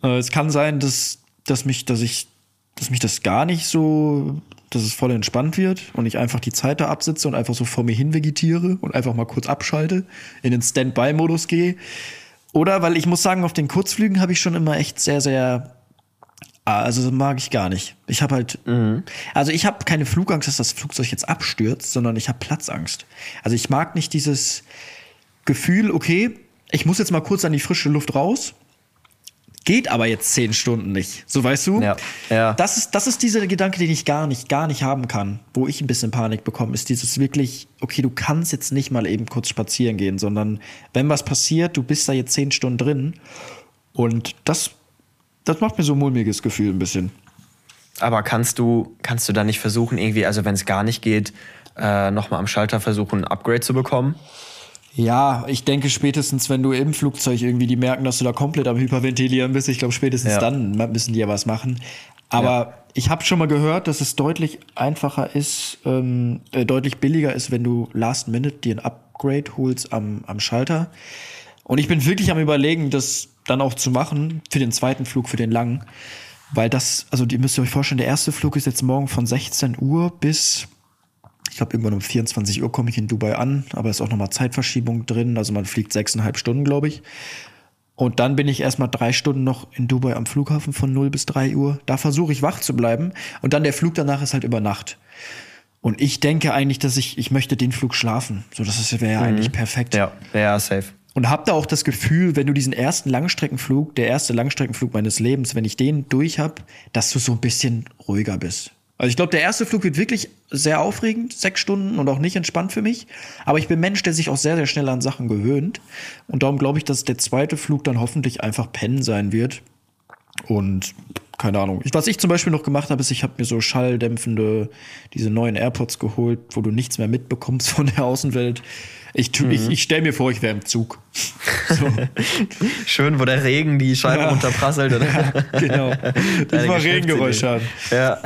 Äh, es kann sein, dass, dass mich, dass ich, dass mich das gar nicht so, dass es voll entspannt wird und ich einfach die Zeit da absitze und einfach so vor mir hin vegetiere und einfach mal kurz abschalte, in den Standby-Modus gehe. Oder weil ich muss sagen, auf den Kurzflügen habe ich schon immer echt sehr, sehr Ah, Also mag ich gar nicht. Ich habe halt, also ich habe keine Flugangst, dass das Flugzeug jetzt abstürzt, sondern ich habe Platzangst. Also ich mag nicht dieses Gefühl, okay, ich muss jetzt mal kurz an die frische Luft raus, geht aber jetzt zehn Stunden nicht. So weißt du? Ja, ja. Das ist, das ist dieser Gedanke, den ich gar nicht, gar nicht haben kann, wo ich ein bisschen Panik bekomme, ist dieses wirklich, okay, du kannst jetzt nicht mal eben kurz spazieren gehen, sondern wenn was passiert, du bist da jetzt zehn Stunden drin und das, das macht mir so ein mulmiges Gefühl ein bisschen. Aber kannst du, kannst du da nicht versuchen, irgendwie, also wenn es gar nicht geht, äh, nochmal am Schalter versuchen, ein Upgrade zu bekommen? Ja, ich denke spätestens, wenn du im Flugzeug irgendwie die merken, dass du da komplett am Hyperventilieren bist, ich glaube spätestens Ja. dann müssen die ja was machen. Aber ich habe schon mal gehört, dass es deutlich einfacher ist, ähm, äh, deutlich billiger ist, wenn du Last Minute dir ein Upgrade holst am, am Schalter. Und ich bin wirklich am überlegen, das dann auch zu machen für den zweiten Flug, für den langen. Weil das, also ihr müsst euch vorstellen, der erste Flug ist jetzt morgen von 16 Uhr bis ich glaube, irgendwann um 24 Uhr komme ich in Dubai an, aber ist auch nochmal Zeitverschiebung drin. Also man fliegt sechseinhalb Stunden, glaube ich. Und dann bin ich erstmal drei Stunden noch in Dubai am Flughafen von 0 bis 3 Uhr. Da versuche ich wach zu bleiben. Und dann der Flug danach ist halt über Nacht. Und ich denke eigentlich, dass ich, ich möchte den Flug schlafen. So, das wäre ja eigentlich perfekt. Ja, ja, safe. Und hab da auch das Gefühl, wenn du diesen ersten Langstreckenflug, der erste Langstreckenflug meines Lebens, wenn ich den durch hab, dass du so ein bisschen ruhiger bist. Also ich glaube, der erste Flug wird wirklich sehr aufregend, sechs Stunden und auch nicht entspannt für mich. Aber ich bin Mensch, der sich auch sehr, sehr schnell an Sachen gewöhnt. Und darum glaube ich, dass der zweite Flug dann hoffentlich einfach pennen sein wird. Und keine Ahnung. Was ich zum Beispiel noch gemacht habe, ist, ich habe mir so schalldämpfende, diese neuen AirPods geholt, wo du nichts mehr mitbekommst von der Außenwelt. Ich, tu- ich, ich stelle mir vor, ich wäre im Zug. So. Schön, wo der Regen die Scheibe Ja. runterprasselt. Oder? genau. Deine mal Geschäftsidee. Regengeräusche haben. Ja.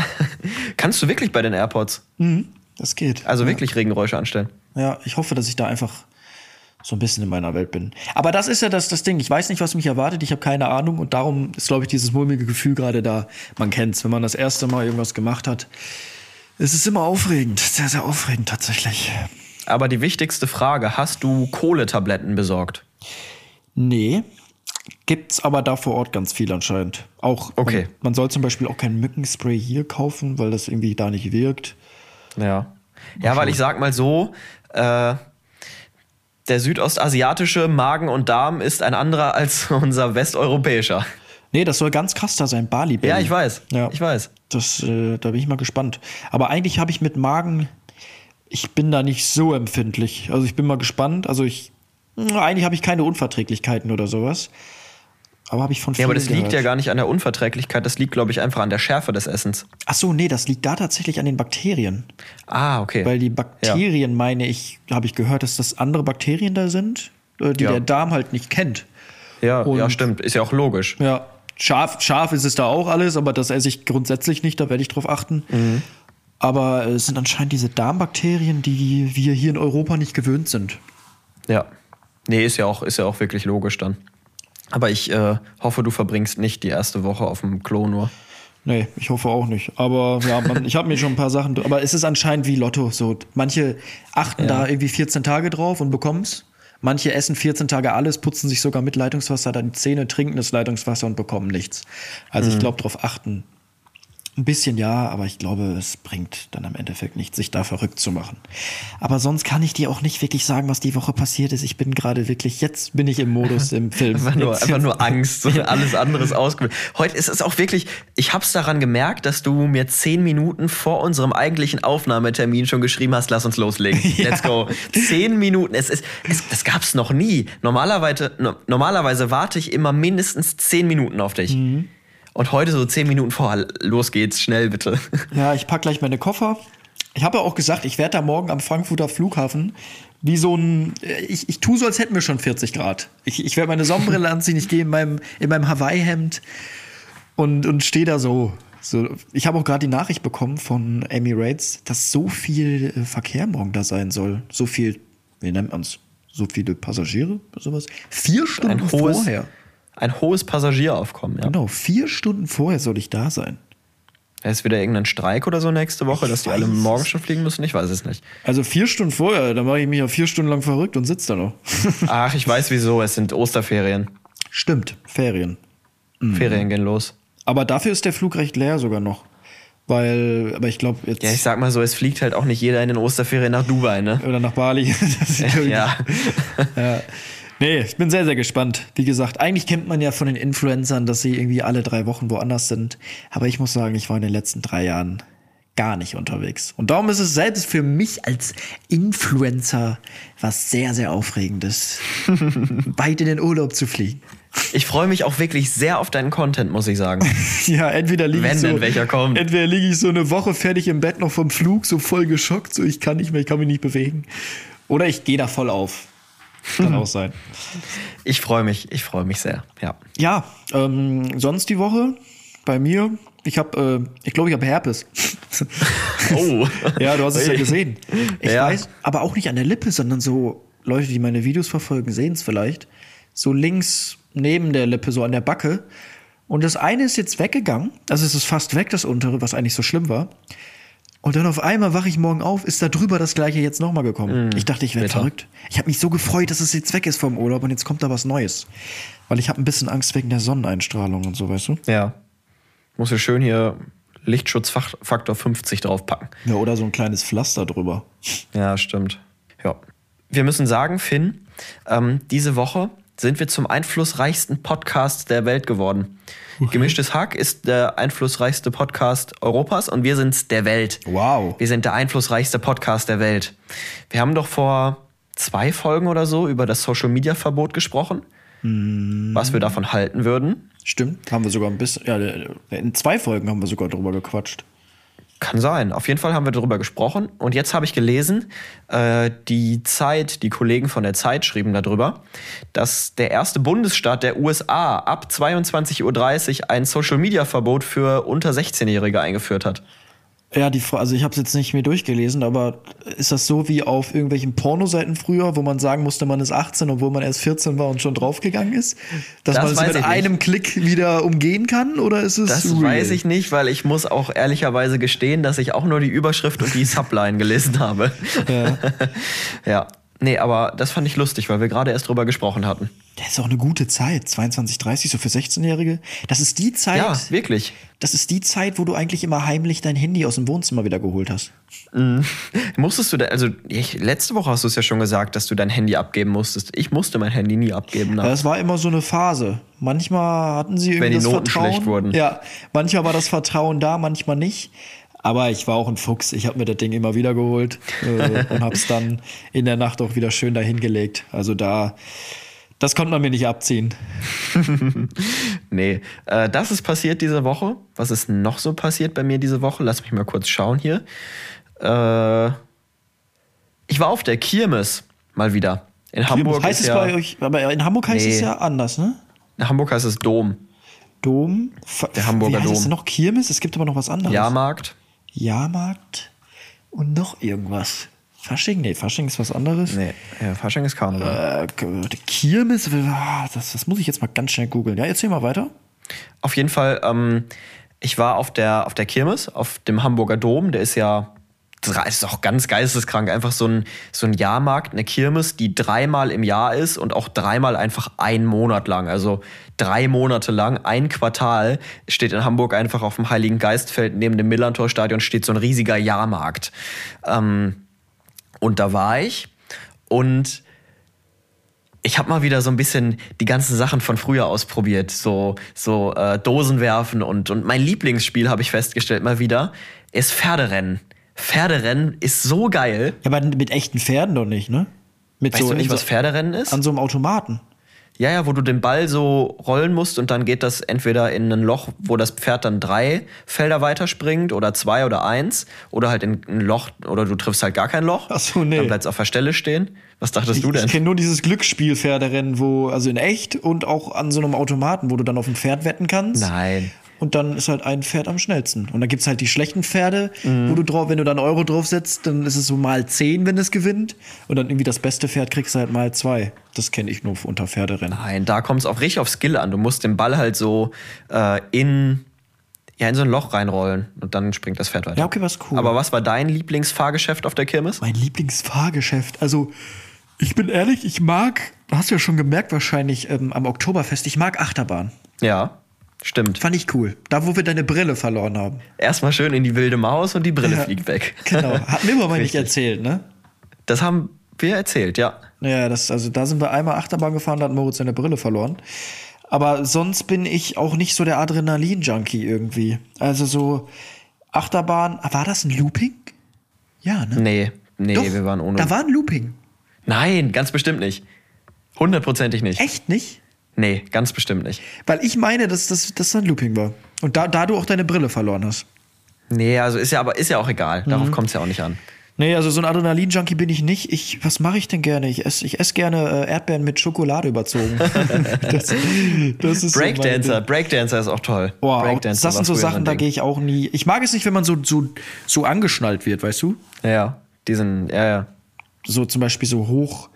Kannst du wirklich bei den AirPods? Das geht. Also wirklich Regengeräusche anstellen? Ja, ich hoffe, dass ich da einfach so ein bisschen in meiner Welt bin. Aber das ist ja das, das Ding. Ich weiß nicht, was mich erwartet. Ich habe keine Ahnung. Und darum ist, glaube ich, dieses mulmige Gefühl gerade da. Man kennt's, wenn man das erste Mal irgendwas gemacht hat. Es ist immer aufregend. Sehr, sehr aufregend tatsächlich. Aber die wichtigste Frage, hast du Kohletabletten besorgt? Nee. Gibt's aber da vor Ort ganz viel anscheinend. Auch Okay. Man, man soll zum Beispiel auch kein Mückenspray hier kaufen, weil das irgendwie da nicht wirkt. Ja. Ja, weil ich sag mal so, äh, der südostasiatische Magen und Darm ist ein anderer als unser westeuropäischer. Nee, das soll ganz krass da sein. Bali. Ja, ich weiß. Ja. Ich weiß. Das, äh, da bin ich mal gespannt. Aber eigentlich habe ich mit Magen, ich bin da nicht so empfindlich. Also ich bin mal gespannt. Also ich, eigentlich habe ich keine Unverträglichkeiten oder sowas. Aber habe ich von Ja, aber das liegt gehört. ja gar nicht an der Unverträglichkeit, das liegt, glaube ich, einfach an der Schärfe des Essens. Ach so, nee, das liegt da tatsächlich an den Bakterien. Ah, okay. Weil die Bakterien, meine ich, habe ich gehört, dass das andere Bakterien da sind, äh, die Ja. der Darm halt nicht kennt. ja, und- ja, stimmt. Ist ja auch logisch. Ja, scharf, scharf ist es da auch alles, aber das esse ich grundsätzlich nicht, da werde ich drauf achten. Mhm. Aber es sind anscheinend diese Darmbakterien, die wir hier in Europa nicht gewöhnt sind. Ja. Nee, ist ja auch, ist ja auch wirklich logisch dann. Aber ich äh, hoffe, du verbringst nicht die erste Woche auf dem Klo nur. Nee, ich hoffe auch nicht. Aber ja, man, ich habe mir schon ein paar Sachen. Aber es ist anscheinend wie Lotto. So, manche achten Ja. da irgendwie 14 Tage drauf und bekommen's. Manche essen 14 Tage alles, putzen sich sogar mit Leitungswasser dann die Zähne, trinken das Leitungswasser und bekommen nichts. Also ich glaube, darauf achten. Ein bisschen ja, aber ich glaube, es bringt dann am Endeffekt nichts, sich da verrückt zu machen. Aber sonst kann ich dir auch nicht wirklich sagen, was die Woche passiert ist. Ich bin gerade wirklich, jetzt bin ich im Modus im Film. Einfach nur, einfach nur Angst. So alles andere ist ausgebildet. Heute ist es auch wirklich, ich habe es daran gemerkt, dass du mir zehn Minuten vor unserem eigentlichen Aufnahmetermin schon geschrieben hast, lass uns loslegen. Let's go. Zehn Minuten. Es ist, es, das gab's noch nie. Normalerweise, no, normalerweise warte ich immer mindestens zehn Minuten auf dich. Und heute so zehn Minuten vorher, los geht's, schnell bitte. Ja, ich pack gleich meine Koffer. Ich habe ja auch gesagt, ich werde da morgen am Frankfurter Flughafen wie so ein. Ich, ich tue so, als hätten wir schon 40 Grad. Ich, ich werde meine Sonnenbrille anziehen, ich gehe in meinem, in meinem Hawaii-Hemd und, und stehe da so. so. Ich habe auch gerade die Nachricht bekommen von Emirates, dass so viel äh, Verkehr morgen da sein soll. So viel, wie nennt man's? So viele Passagiere, sowas. Vier Stunden Ein hohes, vorher. Ein hohes Passagieraufkommen, ja. Genau, vier Stunden vorher soll ich da sein. Ist wieder irgendein Streik oder so nächste Woche, dass die alle morgen schon fliegen müssen? Ich weiß es nicht. Also vier Stunden vorher, dann mache ich mich ja vier Stunden lang verrückt und sitze da noch. Ach, ich weiß wieso, es sind Osterferien. Stimmt, Ferien. Mhm. Ferien gehen los. Aber dafür ist der Flug recht leer sogar noch. Weil, aber ich glaube jetzt. Ja, ich sag mal so, es fliegt halt auch nicht jeder in den Osterferien nach Dubai, ne? oder nach Bali. Ja. ja. Nee, ich bin sehr, sehr gespannt. Wie gesagt, eigentlich kennt man ja von den Influencern, dass sie irgendwie alle drei Wochen woanders sind. Aber ich muss sagen, ich war in den letzten drei Jahren gar nicht unterwegs. Und darum ist es selbst für mich als Influencer was sehr, sehr Aufregendes, weit in den Urlaub zu fliegen. Ich freue mich auch wirklich sehr auf deinen Content, muss ich sagen. Ja, entweder liege ich so, entweder liege ich so eine Woche fertig im Bett noch vom Flug, so voll geschockt, so ich kann nicht mehr, ich kann mich nicht bewegen. Oder ich gehe da voll auf. Kann auch sein. Ich freue mich, ich freue mich sehr. Ja. Ja, ähm, sonst die Woche bei mir, ich habe, äh, ich glaube, ich habe Herpes. Oh. ja, du hast es ja gesehen. Ich Ja. weiß, aber auch nicht an der Lippe, sondern so Leute, die meine Videos verfolgen, sehen es vielleicht. So links neben der Lippe, so an der Backe. Und das eine ist jetzt weggegangen. Also es ist fast weg, das untere, was eigentlich so schlimm war. Und dann auf einmal wache ich morgen auf, ist da drüber das gleiche jetzt nochmal gekommen. ich dachte, ich werde verrückt. Ich habe mich so gefreut, dass es jetzt weg ist vom Urlaub und jetzt kommt da was Neues. Weil ich habe ein bisschen Angst wegen der Sonneneinstrahlung und so, weißt du? Ja. Muss ja schön hier Lichtschutzfaktor 50 draufpacken. Ja, oder so ein kleines Pflaster drüber. Ja, stimmt. Ja. Wir müssen sagen, Finn, ähm, diese Woche sind wir zum einflussreichsten Podcast der Welt geworden. Gemischtes Hack ist der einflussreichste Podcast Europas und wir sind's der Welt. Wow. Wir sind der einflussreichste Podcast der Welt. Wir haben doch vor zwei Folgen oder so über das Social Media Verbot gesprochen, was wir davon halten würden. Stimmt, haben wir sogar ein bisschen, ja, in zwei Folgen haben wir sogar drüber gequatscht. Kann sein. Auf jeden Fall haben wir darüber gesprochen. Und jetzt habe ich gelesen, äh, die Zeit, die Kollegen von der Zeit schrieben darüber, dass der erste Bundesstaat der USA ab 22.30 Uhr ein Social-Media-Verbot für unter 16-Jährige eingeführt hat. Ja, die also ich habe es jetzt nicht mehr durchgelesen, aber ist das so wie auf irgendwelchen Pornoseiten früher, wo man sagen musste, man ist 18, obwohl man erst 14 war und schon draufgegangen ist? Dass Das man es mit ich nicht. einem Klick wieder umgehen kann? Oder ist es. Das real? weiß ich nicht, weil ich muss auch ehrlicherweise gestehen, dass ich auch nur die Überschrift und die Subline gelesen habe. Ja. ja. Nee, aber das fand ich lustig, weil wir gerade erst drüber gesprochen hatten. Das ist auch eine gute Zeit. 22, 30, so für 16-Jährige. Das ist die Zeit. Ja, wirklich. Das ist die Zeit, wo du eigentlich immer heimlich dein Handy aus dem Wohnzimmer wieder geholt hast. Musstest du da, also ich, letzte Woche hast du es ja schon gesagt, dass du dein Handy abgeben musstest. Ich musste mein Handy nie abgeben. Nach. Das war immer so eine Phase. Manchmal hatten sie irgendwie Wenn die das Noten Vertrauen. schlecht wurden. Ja, manchmal war das Vertrauen da, manchmal nicht. Aber ich war auch ein Fuchs. Ich habe mir das Ding immer wieder geholt äh, und habe es dann in der Nacht auch wieder schön dahin gelegt. Also da, das konnte man mir nicht abziehen. Nee, äh, das ist passiert diese Woche. Was ist noch so passiert bei mir diese Woche? Lass mich mal kurz schauen hier. Äh, ich war auf der Kirmes mal wieder. In Hamburg heißt es ja, bei euch, aber in Hamburg heißt Nee. es ja anders, ne? In Hamburg heißt es Dom. Dom. Der Hamburger Wie heißt es Dom. denn noch? Kirmes? Es gibt aber noch was anderes. Jahrmarkt. Jahrmarkt und noch irgendwas. Fasching? Nee, Fasching ist was anderes. Nee, ja, Fasching ist Karneval. Äh, Kirmes, ah, das, das muss ich jetzt mal ganz schnell googeln. Ja, erzähl mal weiter. Auf jeden Fall, ähm, ich war auf der, auf der Kirmes, auf dem Hamburger Dom. Der ist ja, das ist auch ganz geisteskrank. Einfach so ein, so ein Jahrmarkt, eine Kirmes, die dreimal im Jahr ist und auch dreimal einfach ein Monat lang. Also drei Monate lang, ein Quartal steht in Hamburg einfach auf dem Heiligen Geistfeld neben dem Millantor-Stadion steht so ein riesiger Jahrmarkt. Ähm, und da war ich und ich habe mal wieder so ein bisschen die ganzen Sachen von früher ausprobiert, so so äh, Dosen werfen und und mein Lieblingsspiel habe ich festgestellt mal wieder ist Pferderennen. Pferderennen ist so geil. Ja, aber mit echten Pferden doch nicht, ne? Mit Weißt du nicht, was Pferderennen ist? An so einem Automaten. Ja, ja, wo du den Ball so rollen musst und dann geht das entweder in ein Loch, wo das Pferd dann drei Felder weiterspringt oder zwei oder eins oder halt in ein Loch oder du triffst halt gar kein Loch. Ach so, nee. Dann bleibst auf der Stelle stehen. Was dachtest du denn? Ich kenne nur dieses Glücksspiel-Pferderennen, wo, also in echt und auch an so einem Automaten, wo du dann auf ein Pferd wetten kannst. Nein. Und dann ist halt ein Pferd am schnellsten. Und dann gibt's halt die schlechten Pferde, Mhm. wo du drauf, wenn du da einen Euro draufsetzt, dann ist es so mal 10, wenn es gewinnt. Und dann irgendwie das beste Pferd kriegst du halt mal zwei. Das kenne ich nur unter Pferderennen. Nein, da kommt es auch richtig auf Skill an. Du musst den Ball halt so äh, in, ja, in so ein Loch reinrollen und dann springt das Pferd weiter. Ja, okay, was cool. Aber was war dein Lieblingsfahrgeschäft auf der Kirmes? Mein Lieblingsfahrgeschäft. Also, ich bin ehrlich, ich mag, hast du ja schon gemerkt wahrscheinlich ähm, am Oktoberfest, ich mag Achterbahn. Ja, stimmt. Fand ich cool. Da, wo wir deine Brille verloren haben. Erstmal schön in die wilde Maus und die Brille Ja. fliegt weg. Genau. Hat mir aber mal nicht erzählt, ne? Das haben wir erzählt, ja. Ja, das, also da sind wir einmal Achterbahn gefahren, da hat Moritz seine Brille verloren. Aber sonst bin ich auch nicht so der Adrenalin-Junkie irgendwie. Also so Achterbahn, ah, war das ein Looping? Ja, ne? Nee, nee, Doch, wir waren ohne. Da war ein Looping. Nein, ganz bestimmt nicht. Hundertprozentig nicht. Echt nicht? Nee, ganz bestimmt nicht. Weil ich meine, dass das, dass das ein Looping war. Und da, da du auch deine Brille verloren hast. Nee, also ist ja aber ist ja auch egal. Mhm. Darauf kommt es ja auch nicht an. Nee, also so ein Adrenalin-Junkie bin ich nicht. Ich, was mache ich denn gerne? Ich esse ich ess gerne äh, Erdbeeren mit Schokolade überzogen. das, das ist so Breakdancer. Breakdancer ist auch toll. Boah, Breakdancer das sind so Sachen, da gehe ich auch nie. Ich mag es nicht, wenn man so, so, so angeschnallt wird, weißt du? Ja, die sind, ja, ja. So zum Beispiel so hoch.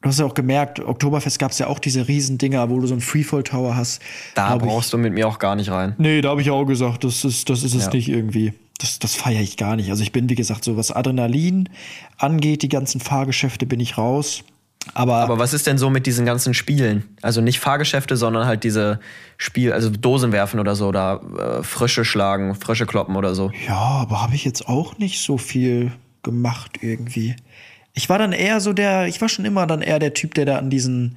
Du hast ja auch gemerkt, Oktoberfest gab es ja auch diese riesen Dinger, wo du so einen Freefall-Tower hast. Da ich, brauchst du mit mir auch gar nicht rein. Nee, da habe ich auch gesagt, das ist, das ist es Ja. nicht irgendwie. Das, das feiere ich gar nicht. Also ich bin, wie gesagt, so was Adrenalin angeht, die ganzen Fahrgeschäfte bin ich raus. Aber, Aber was ist denn so mit diesen ganzen Spielen? Also nicht Fahrgeschäfte, sondern halt diese Spiel, also Dosen werfen oder so oder äh, Frösche schlagen, Frösche kloppen oder so. ja, aber habe ich jetzt auch nicht so viel gemacht irgendwie. Ich war dann eher so der, ich war schon immer dann eher der Typ, der da an diesen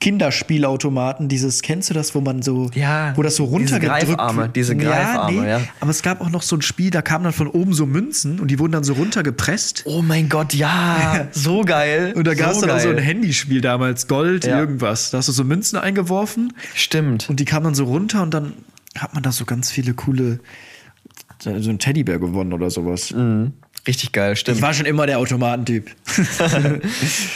Kinderspielautomaten, dieses, kennst du das, wo man so, Ja, wo das so diese runtergedrückt Greifarme, diese Greifarme, ja. Aber es gab auch noch so ein Spiel, da kamen dann von oben so Münzen und die wurden dann so runtergepresst. Oh mein Gott, ja, so geil. Und da gab es so dann auch so ein. Handyspiel damals, Gold, Ja. irgendwas. Da hast du so Münzen eingeworfen Stimmt. und die kamen dann so runter und dann hat man da so ganz viele coole, so ein Teddybär gewonnen oder sowas. Richtig geil, stimmt. Ich war schon immer der Automatentyp.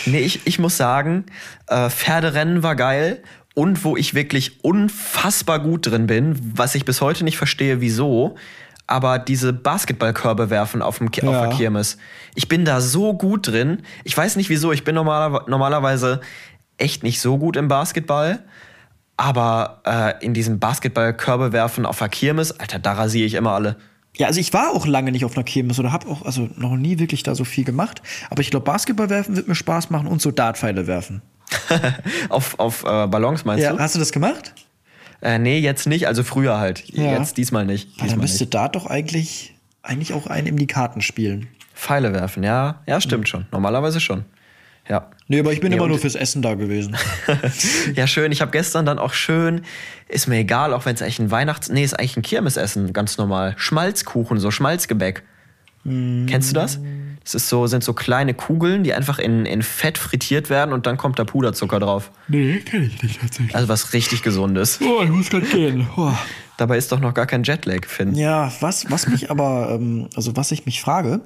Nee, ich, ich muss sagen, äh, Pferderennen war geil. Und wo ich wirklich unfassbar gut drin bin, was ich bis heute nicht verstehe, wieso, aber diese Basketballkörbe werfen auf, dem Ki auf Ja. der Kirmes. Ich bin da so gut drin. Ich weiß nicht wieso. Ich bin normaler, normalerweise echt nicht so gut im Basketball. Aber äh, in diesem Basketballkörbe werfen auf der Kirmes, Alter, da rasiere ich immer alle. Ja, also ich war auch lange nicht auf einer Kirmes oder habe auch also noch nie wirklich da so viel gemacht. Aber ich glaube, Basketball werfen wird mir Spaß machen und so Dartpfeile werfen. auf auf äh, Ballons meinst Ja, du? hast du das gemacht? Äh, nee, jetzt nicht. Also früher halt. Ja. Jetzt diesmal nicht. Weil dann Diesmal müsste nicht. Dart doch eigentlich, eigentlich auch einen in die Karten spielen. Pfeile werfen, ja. Ja, stimmt schon. Normalerweise schon. Ja. Nee, aber ich bin Nee, immer nur fürs Essen da gewesen. ja, schön. Ich habe gestern dann auch schön, ist mir egal, auch wenn es eigentlich ein Weihnachts-, nee, ist eigentlich ein Kirmesessen, ganz normal. Schmalzkuchen, so Schmalzgebäck. Kennst du das? Das ist so, sind so kleine Kugeln, die einfach in, in Fett frittiert werden und dann kommt da Puderzucker drauf. nee, kenne ich nicht tatsächlich. Also was richtig Gesundes. Oh, ich muss grad gehen. Oh. Dabei ist doch noch gar kein Jetlag, Finn. Ja, was, was mich aber, ähm, also was ich mich frage,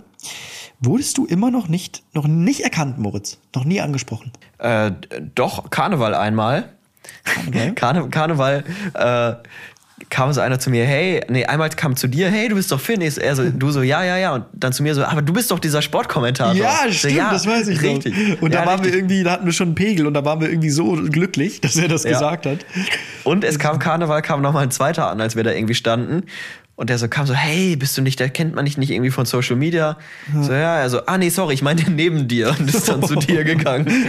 wurdest du immer noch nicht, noch nicht erkannt, Moritz? Noch nie angesprochen? Äh, doch, Karneval einmal. Karneval? Karne Karneval, äh, kam so einer zu mir, hey, nee, einmal kam zu dir, hey, du bist doch Finn. Ich er so, du so, ja, ja, ja. Und dann zu mir so, aber du bist doch dieser Sportkommentator. Ja, Ich so, stimmt, ja, das weiß ich richtig. noch. Und da Ja, waren wir richtig. irgendwie, da hatten wir schon einen Pegel und da waren wir irgendwie so glücklich, dass er das Ja. gesagt hat. Und es kam Karneval, kam noch mal ein zweiter an, als wir da irgendwie standen. Und der so kam so, hey, bist du nicht, der kennt man dich nicht irgendwie von Social Media? So, ja, er so, ah nee, sorry, ich meinte neben dir. Und ist dann zu dir gegangen.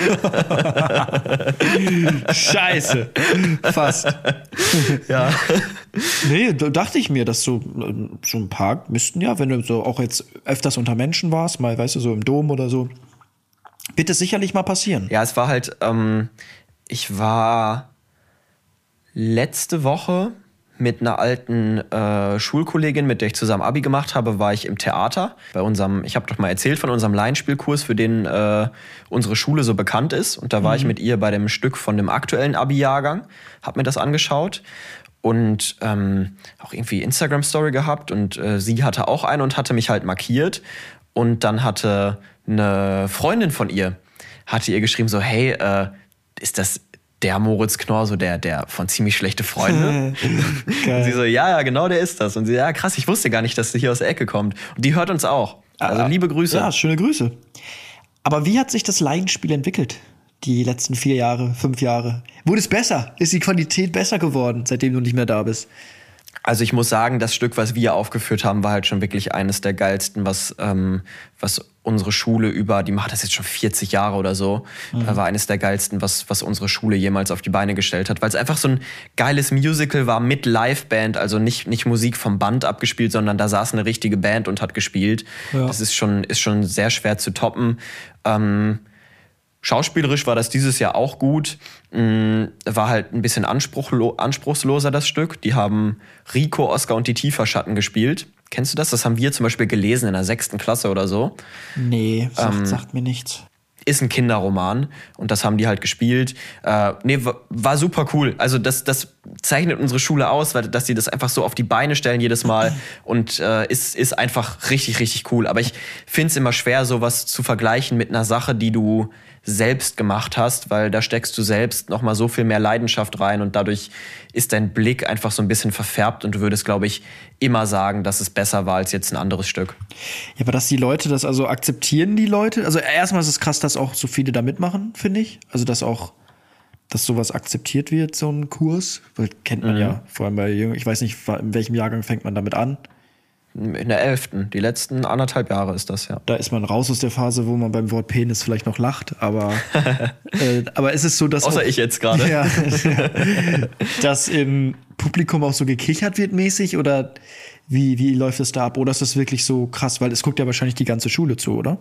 Scheiße. Fast. Ja. Nee, da dachte ich mir, dass so, so ein paar müssten ja, wenn du so auch jetzt öfters unter Menschen warst, mal, weißt du, so im Dom oder so, wird es sicherlich mal passieren. Ja, es war halt, ähm, ich war letzte Woche mit einer alten äh, Schulkollegin, mit der ich zusammen Abi gemacht habe, war ich im Theater. Bei unserem, ich habe doch mal erzählt von unserem Laienspielkurs, für den äh, unsere Schule so bekannt ist. Und da war ich mit ihr bei dem Stück von dem aktuellen Abi-Jahrgang, habe mir das angeschaut und ähm, auch irgendwie Instagram-Story gehabt und äh, sie hatte auch eine und hatte mich halt markiert. Und dann hatte eine Freundin von ihr, hatte ihr geschrieben so, hey, äh, ist das der Moritz Knorr, so der, der von ziemlich schlechte Freunde? und sie so, ja, ja, genau der ist das. Und sie, ja, krass, ich wusste gar nicht, dass sie hier aus der Ecke kommt. Und die hört uns auch. Also Ah, liebe Grüße. Ja, schöne Grüße. Aber wie hat sich das Laienspiel entwickelt? Die letzten vier Jahre, fünf Jahre. Wurde es besser? Ist die Qualität besser geworden, seitdem du nicht mehr da bist? Also ich muss sagen, das Stück, was wir aufgeführt haben, war halt schon wirklich eines der geilsten, was, ähm, was unsere Schule über, die macht das jetzt schon 40 Jahre oder so, äh, war eines der geilsten, was, was unsere Schule jemals auf die Beine gestellt hat, weil es einfach so ein geiles Musical war mit Liveband, also nicht, nicht Musik vom Band abgespielt, sondern da saß eine richtige Band und hat gespielt. Ja. Das ist schon, ist schon sehr schwer zu toppen. Ähm, Schauspielerisch war das dieses Jahr auch gut. Mm, War halt ein bisschen anspruchsloser, das Stück. Die haben Rico, Oscar und die Tieferschatten gespielt. Kennst du das? Das haben wir zum Beispiel gelesen in der sechsten Klasse oder so. Nee, sagt, Ähm, sagt mir nichts. Ist ein Kinderroman und das haben die halt gespielt. Äh, nee, wa- war super cool. Also das, das zeichnet unsere Schule aus, weil dass sie das einfach so auf die Beine stellen jedes Mal und äh, ist, ist einfach richtig, richtig cool. Aber ich finde es immer schwer, sowas zu vergleichen mit einer Sache, die du selbst gemacht hast, weil da steckst du selbst noch mal so viel mehr Leidenschaft rein und dadurch ist dein Blick einfach so ein bisschen verfärbt und du würdest, glaube ich, immer sagen, dass es besser war als jetzt ein anderes Stück. Ja, aber dass die Leute das also akzeptieren, die Leute. Also erstmal ist es krass, dass auch so viele da mitmachen, finde ich. Also dass auch, dass sowas akzeptiert wird, so ein Kurs. Weil kennt man ja, vor allem bei Jüngern. Ich weiß nicht, in welchem Jahrgang fängt man damit an. In der elften, die letzten anderthalb Jahre ist das ja. Da ist man raus aus der Phase, wo man beim Wort Penis vielleicht noch lacht, aber, äh, aber ist es so, dass. Außer auch, ich jetzt gerade. Ja, ja, dass im Publikum auch so gekichert wird mäßig oder wie, wie läuft es da ab? Oder ist das wirklich so krass? Weil es guckt ja wahrscheinlich die ganze Schule zu, oder?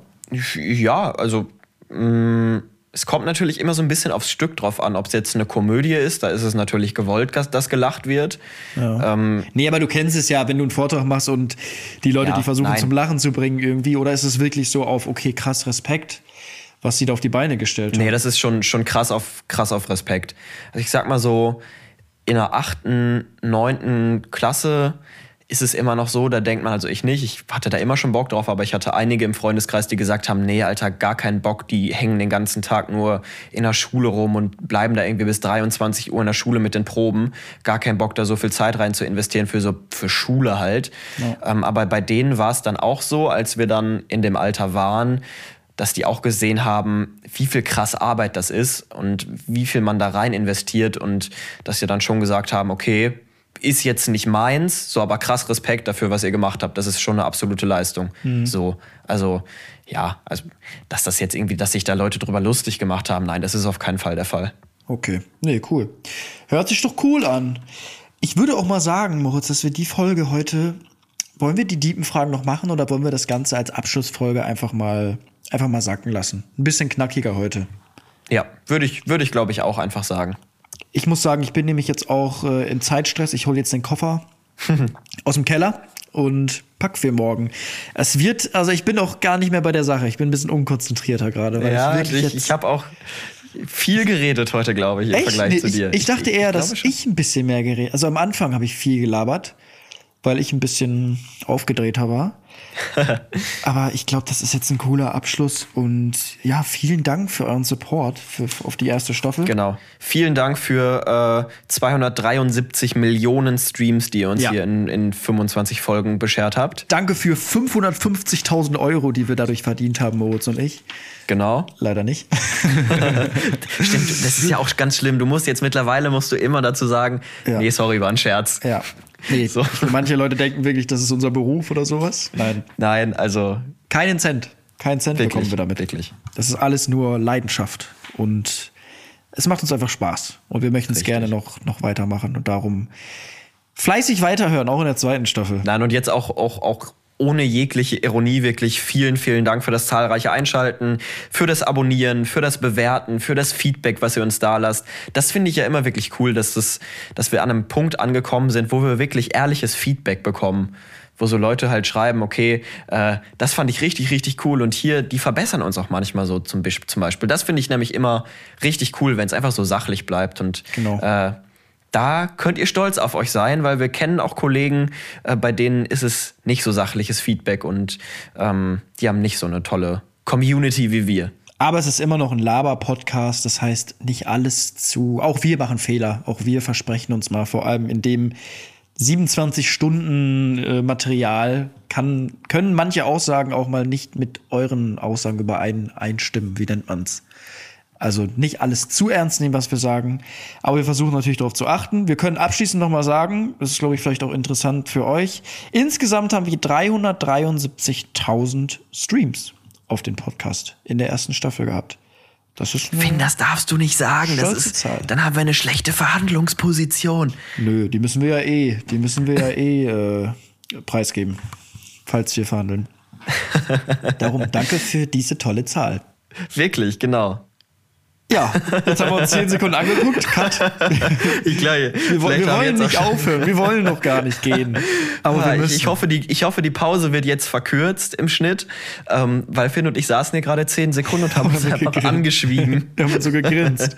Ja, also mh, es kommt natürlich immer so ein bisschen aufs Stück drauf an. Ob es jetzt eine Komödie ist, da ist es natürlich gewollt, dass, dass gelacht wird. Ähm, Nee, aber du kennst es ja, wenn du einen Vortrag machst und die Leute, Ja, die versuchen nein. zum Lachen zu bringen irgendwie, oder ist es wirklich so auf, okay, krass, Respekt, was sie da auf die Beine gestellt haben? nee, das ist schon, schon krass, auf, krass auf Respekt. Also ich sag mal so, in der achten, neunten Klasse ist es immer noch so, da denkt man, also ich nicht, ich hatte da immer schon Bock drauf, aber ich hatte einige im Freundeskreis, die gesagt haben, nee, Alter, gar keinen Bock, die hängen den ganzen Tag nur in der Schule rum und bleiben da irgendwie bis 23 Uhr in der Schule mit den Proben. Gar keinen Bock, da so viel Zeit rein zu investieren für so, für Schule halt. Ähm, aber bei denen war es dann auch so, als wir dann in dem Alter waren, dass die auch gesehen haben, wie viel krass Arbeit das ist und wie viel man da rein investiert und dass sie dann schon gesagt haben, okay, ist jetzt nicht meins, so aber krass Respekt dafür, was ihr gemacht habt. Das ist schon eine absolute Leistung. So, also ja, also dass das jetzt irgendwie, dass sich da Leute drüber lustig gemacht haben, nein, das ist auf keinen Fall der Fall. Okay, nee, cool. Hört sich doch cool an. Ich würde auch mal sagen, Moritz, dass wir die Folge heute, wollen wir die diepen Fragen noch machen oder wollen wir das Ganze als Abschlussfolge einfach mal, einfach mal sacken lassen? Ein bisschen knackiger heute. Ja, würde ich, würde ich glaube ich auch einfach sagen. Ich muss sagen, ich bin nämlich jetzt auch äh, im Zeitstress. Ich hole jetzt den Koffer aus dem Keller und pack für morgen. Es wird, also ich bin auch gar nicht mehr bei der Sache. Ich bin ein bisschen unkonzentrierter gerade. weil Ja, wirklich ich, jetzt- ich habe auch viel geredet heute, glaube ich, im Echt? Vergleich Nee, zu ich, dir. Ich dachte eher, dass schon. ich ein bisschen mehr geredet Also am Anfang habe ich viel gelabert, weil ich ein bisschen aufgedrehter war. Aber ich glaube, das ist jetzt ein cooler Abschluss. Und ja, vielen Dank für euren Support für, auf die erste Staffel. Genau. Vielen Dank für äh, 273 Millionen Streams, die ihr uns Ja. hier in, in 25 Folgen beschert habt. Danke für 550.000 Euro, die wir dadurch verdient haben, Moritz und ich. Genau. Leider nicht. Stimmt, das ist ja auch ganz schlimm. Du musst jetzt mittlerweile musst du immer dazu sagen, Ja. nee, sorry, war ein Scherz. ja. Nee, So. manche Leute denken wirklich, das ist unser Beruf oder sowas. Nein. Nein, also Keinen Cent. Keinen Cent Wirklich, bekommen wir damit. wirklich. Das ist alles nur Leidenschaft. Und es macht uns einfach Spaß. Und wir möchten es gerne noch, noch weitermachen. Und darum fleißig weiterhören, auch in der zweiten Staffel. Nein, und jetzt auch, auch, auch ohne jegliche Ironie wirklich vielen, vielen Dank für das zahlreiche Einschalten, für das Abonnieren, für das Bewerten, für das Feedback, was ihr uns da lasst. Das finde ich ja immer wirklich cool, dass, das, dass wir an einem Punkt angekommen sind, wo wir wirklich ehrliches Feedback bekommen. Wo so Leute halt schreiben, okay, äh, das fand ich richtig, richtig cool und hier, die verbessern uns auch manchmal so zum, zum Beispiel. Das finde ich nämlich immer richtig cool, wenn es einfach so sachlich bleibt und Genau. äh, da könnt ihr stolz auf euch sein, weil wir kennen auch Kollegen, äh, bei denen ist es nicht so sachliches Feedback und ähm, die haben nicht so eine tolle Community wie wir. Aber es ist immer noch ein Laber-Podcast. Das heißt, nicht alles zu. Auch wir machen Fehler. Auch wir versprechen uns mal. Vor allem in dem 27 Stunden äh, Material kann, können manche Aussagen auch mal nicht mit euren Aussagen überein einstimmen. Wie nennt man's? Also nicht alles zu ernst nehmen, was wir sagen. Aber wir versuchen natürlich darauf zu achten. Wir können abschließend noch mal sagen, das ist, glaube ich, vielleicht auch interessant für euch. Insgesamt haben wir 373.000 Streams auf den Podcast in der ersten Staffel gehabt. Das ist Finn, das darfst du nicht sagen. Das ist, Zahl. dann haben wir eine schlechte Verhandlungsposition. Nö, die müssen wir ja eh, die müssen wir ja eh äh, preisgeben, falls wir verhandeln. Darum danke für diese tolle Zahl. Wirklich, genau. Ja, jetzt haben wir uns 10 Sekunden angeguckt. Cut. Ich glaube, Wir, wollen- wir wollen nicht aufhören, wir wollen noch gar nicht gehen. Aber Ah, wir ich, ich, hoffe, die, ich hoffe, die Pause wird jetzt verkürzt im Schnitt, ähm, weil Finn und ich saßen hier gerade zehn Sekunden und haben uns einfach gegrinst. angeschwiegen. Wir haben so gegrinst.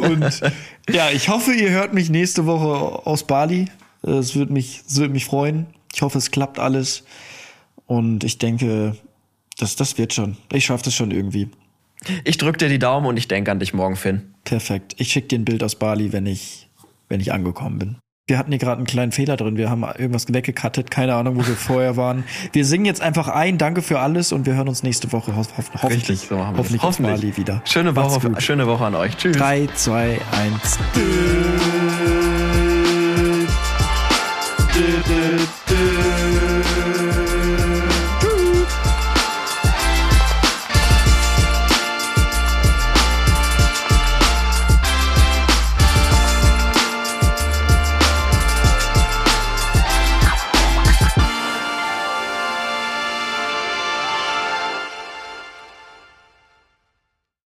Und ja, ich hoffe, ihr hört mich nächste Woche aus Bali. Es würde mich, es würde mich freuen. Ich hoffe, es klappt alles. Und ich denke, das, das wird schon. Ich schaffe das schon irgendwie. Ich drücke dir die Daumen und ich denke an dich morgen, Finn. Perfekt. Ich schicke dir ein Bild aus Bali, wenn ich, wenn ich angekommen bin. Wir hatten hier gerade einen kleinen Fehler drin. Wir haben irgendwas weggekattet. Keine Ahnung, wo wir vorher waren. Wir singen jetzt einfach ein. Danke für alles und wir hören uns nächste Woche ho ho hoffentlich, Richtig, so hoffentlich, hoffentlich. Bali wieder. Schöne Woche, auf, schöne Woche an euch. Tschüss. 3, 2, 1. Du, du, du,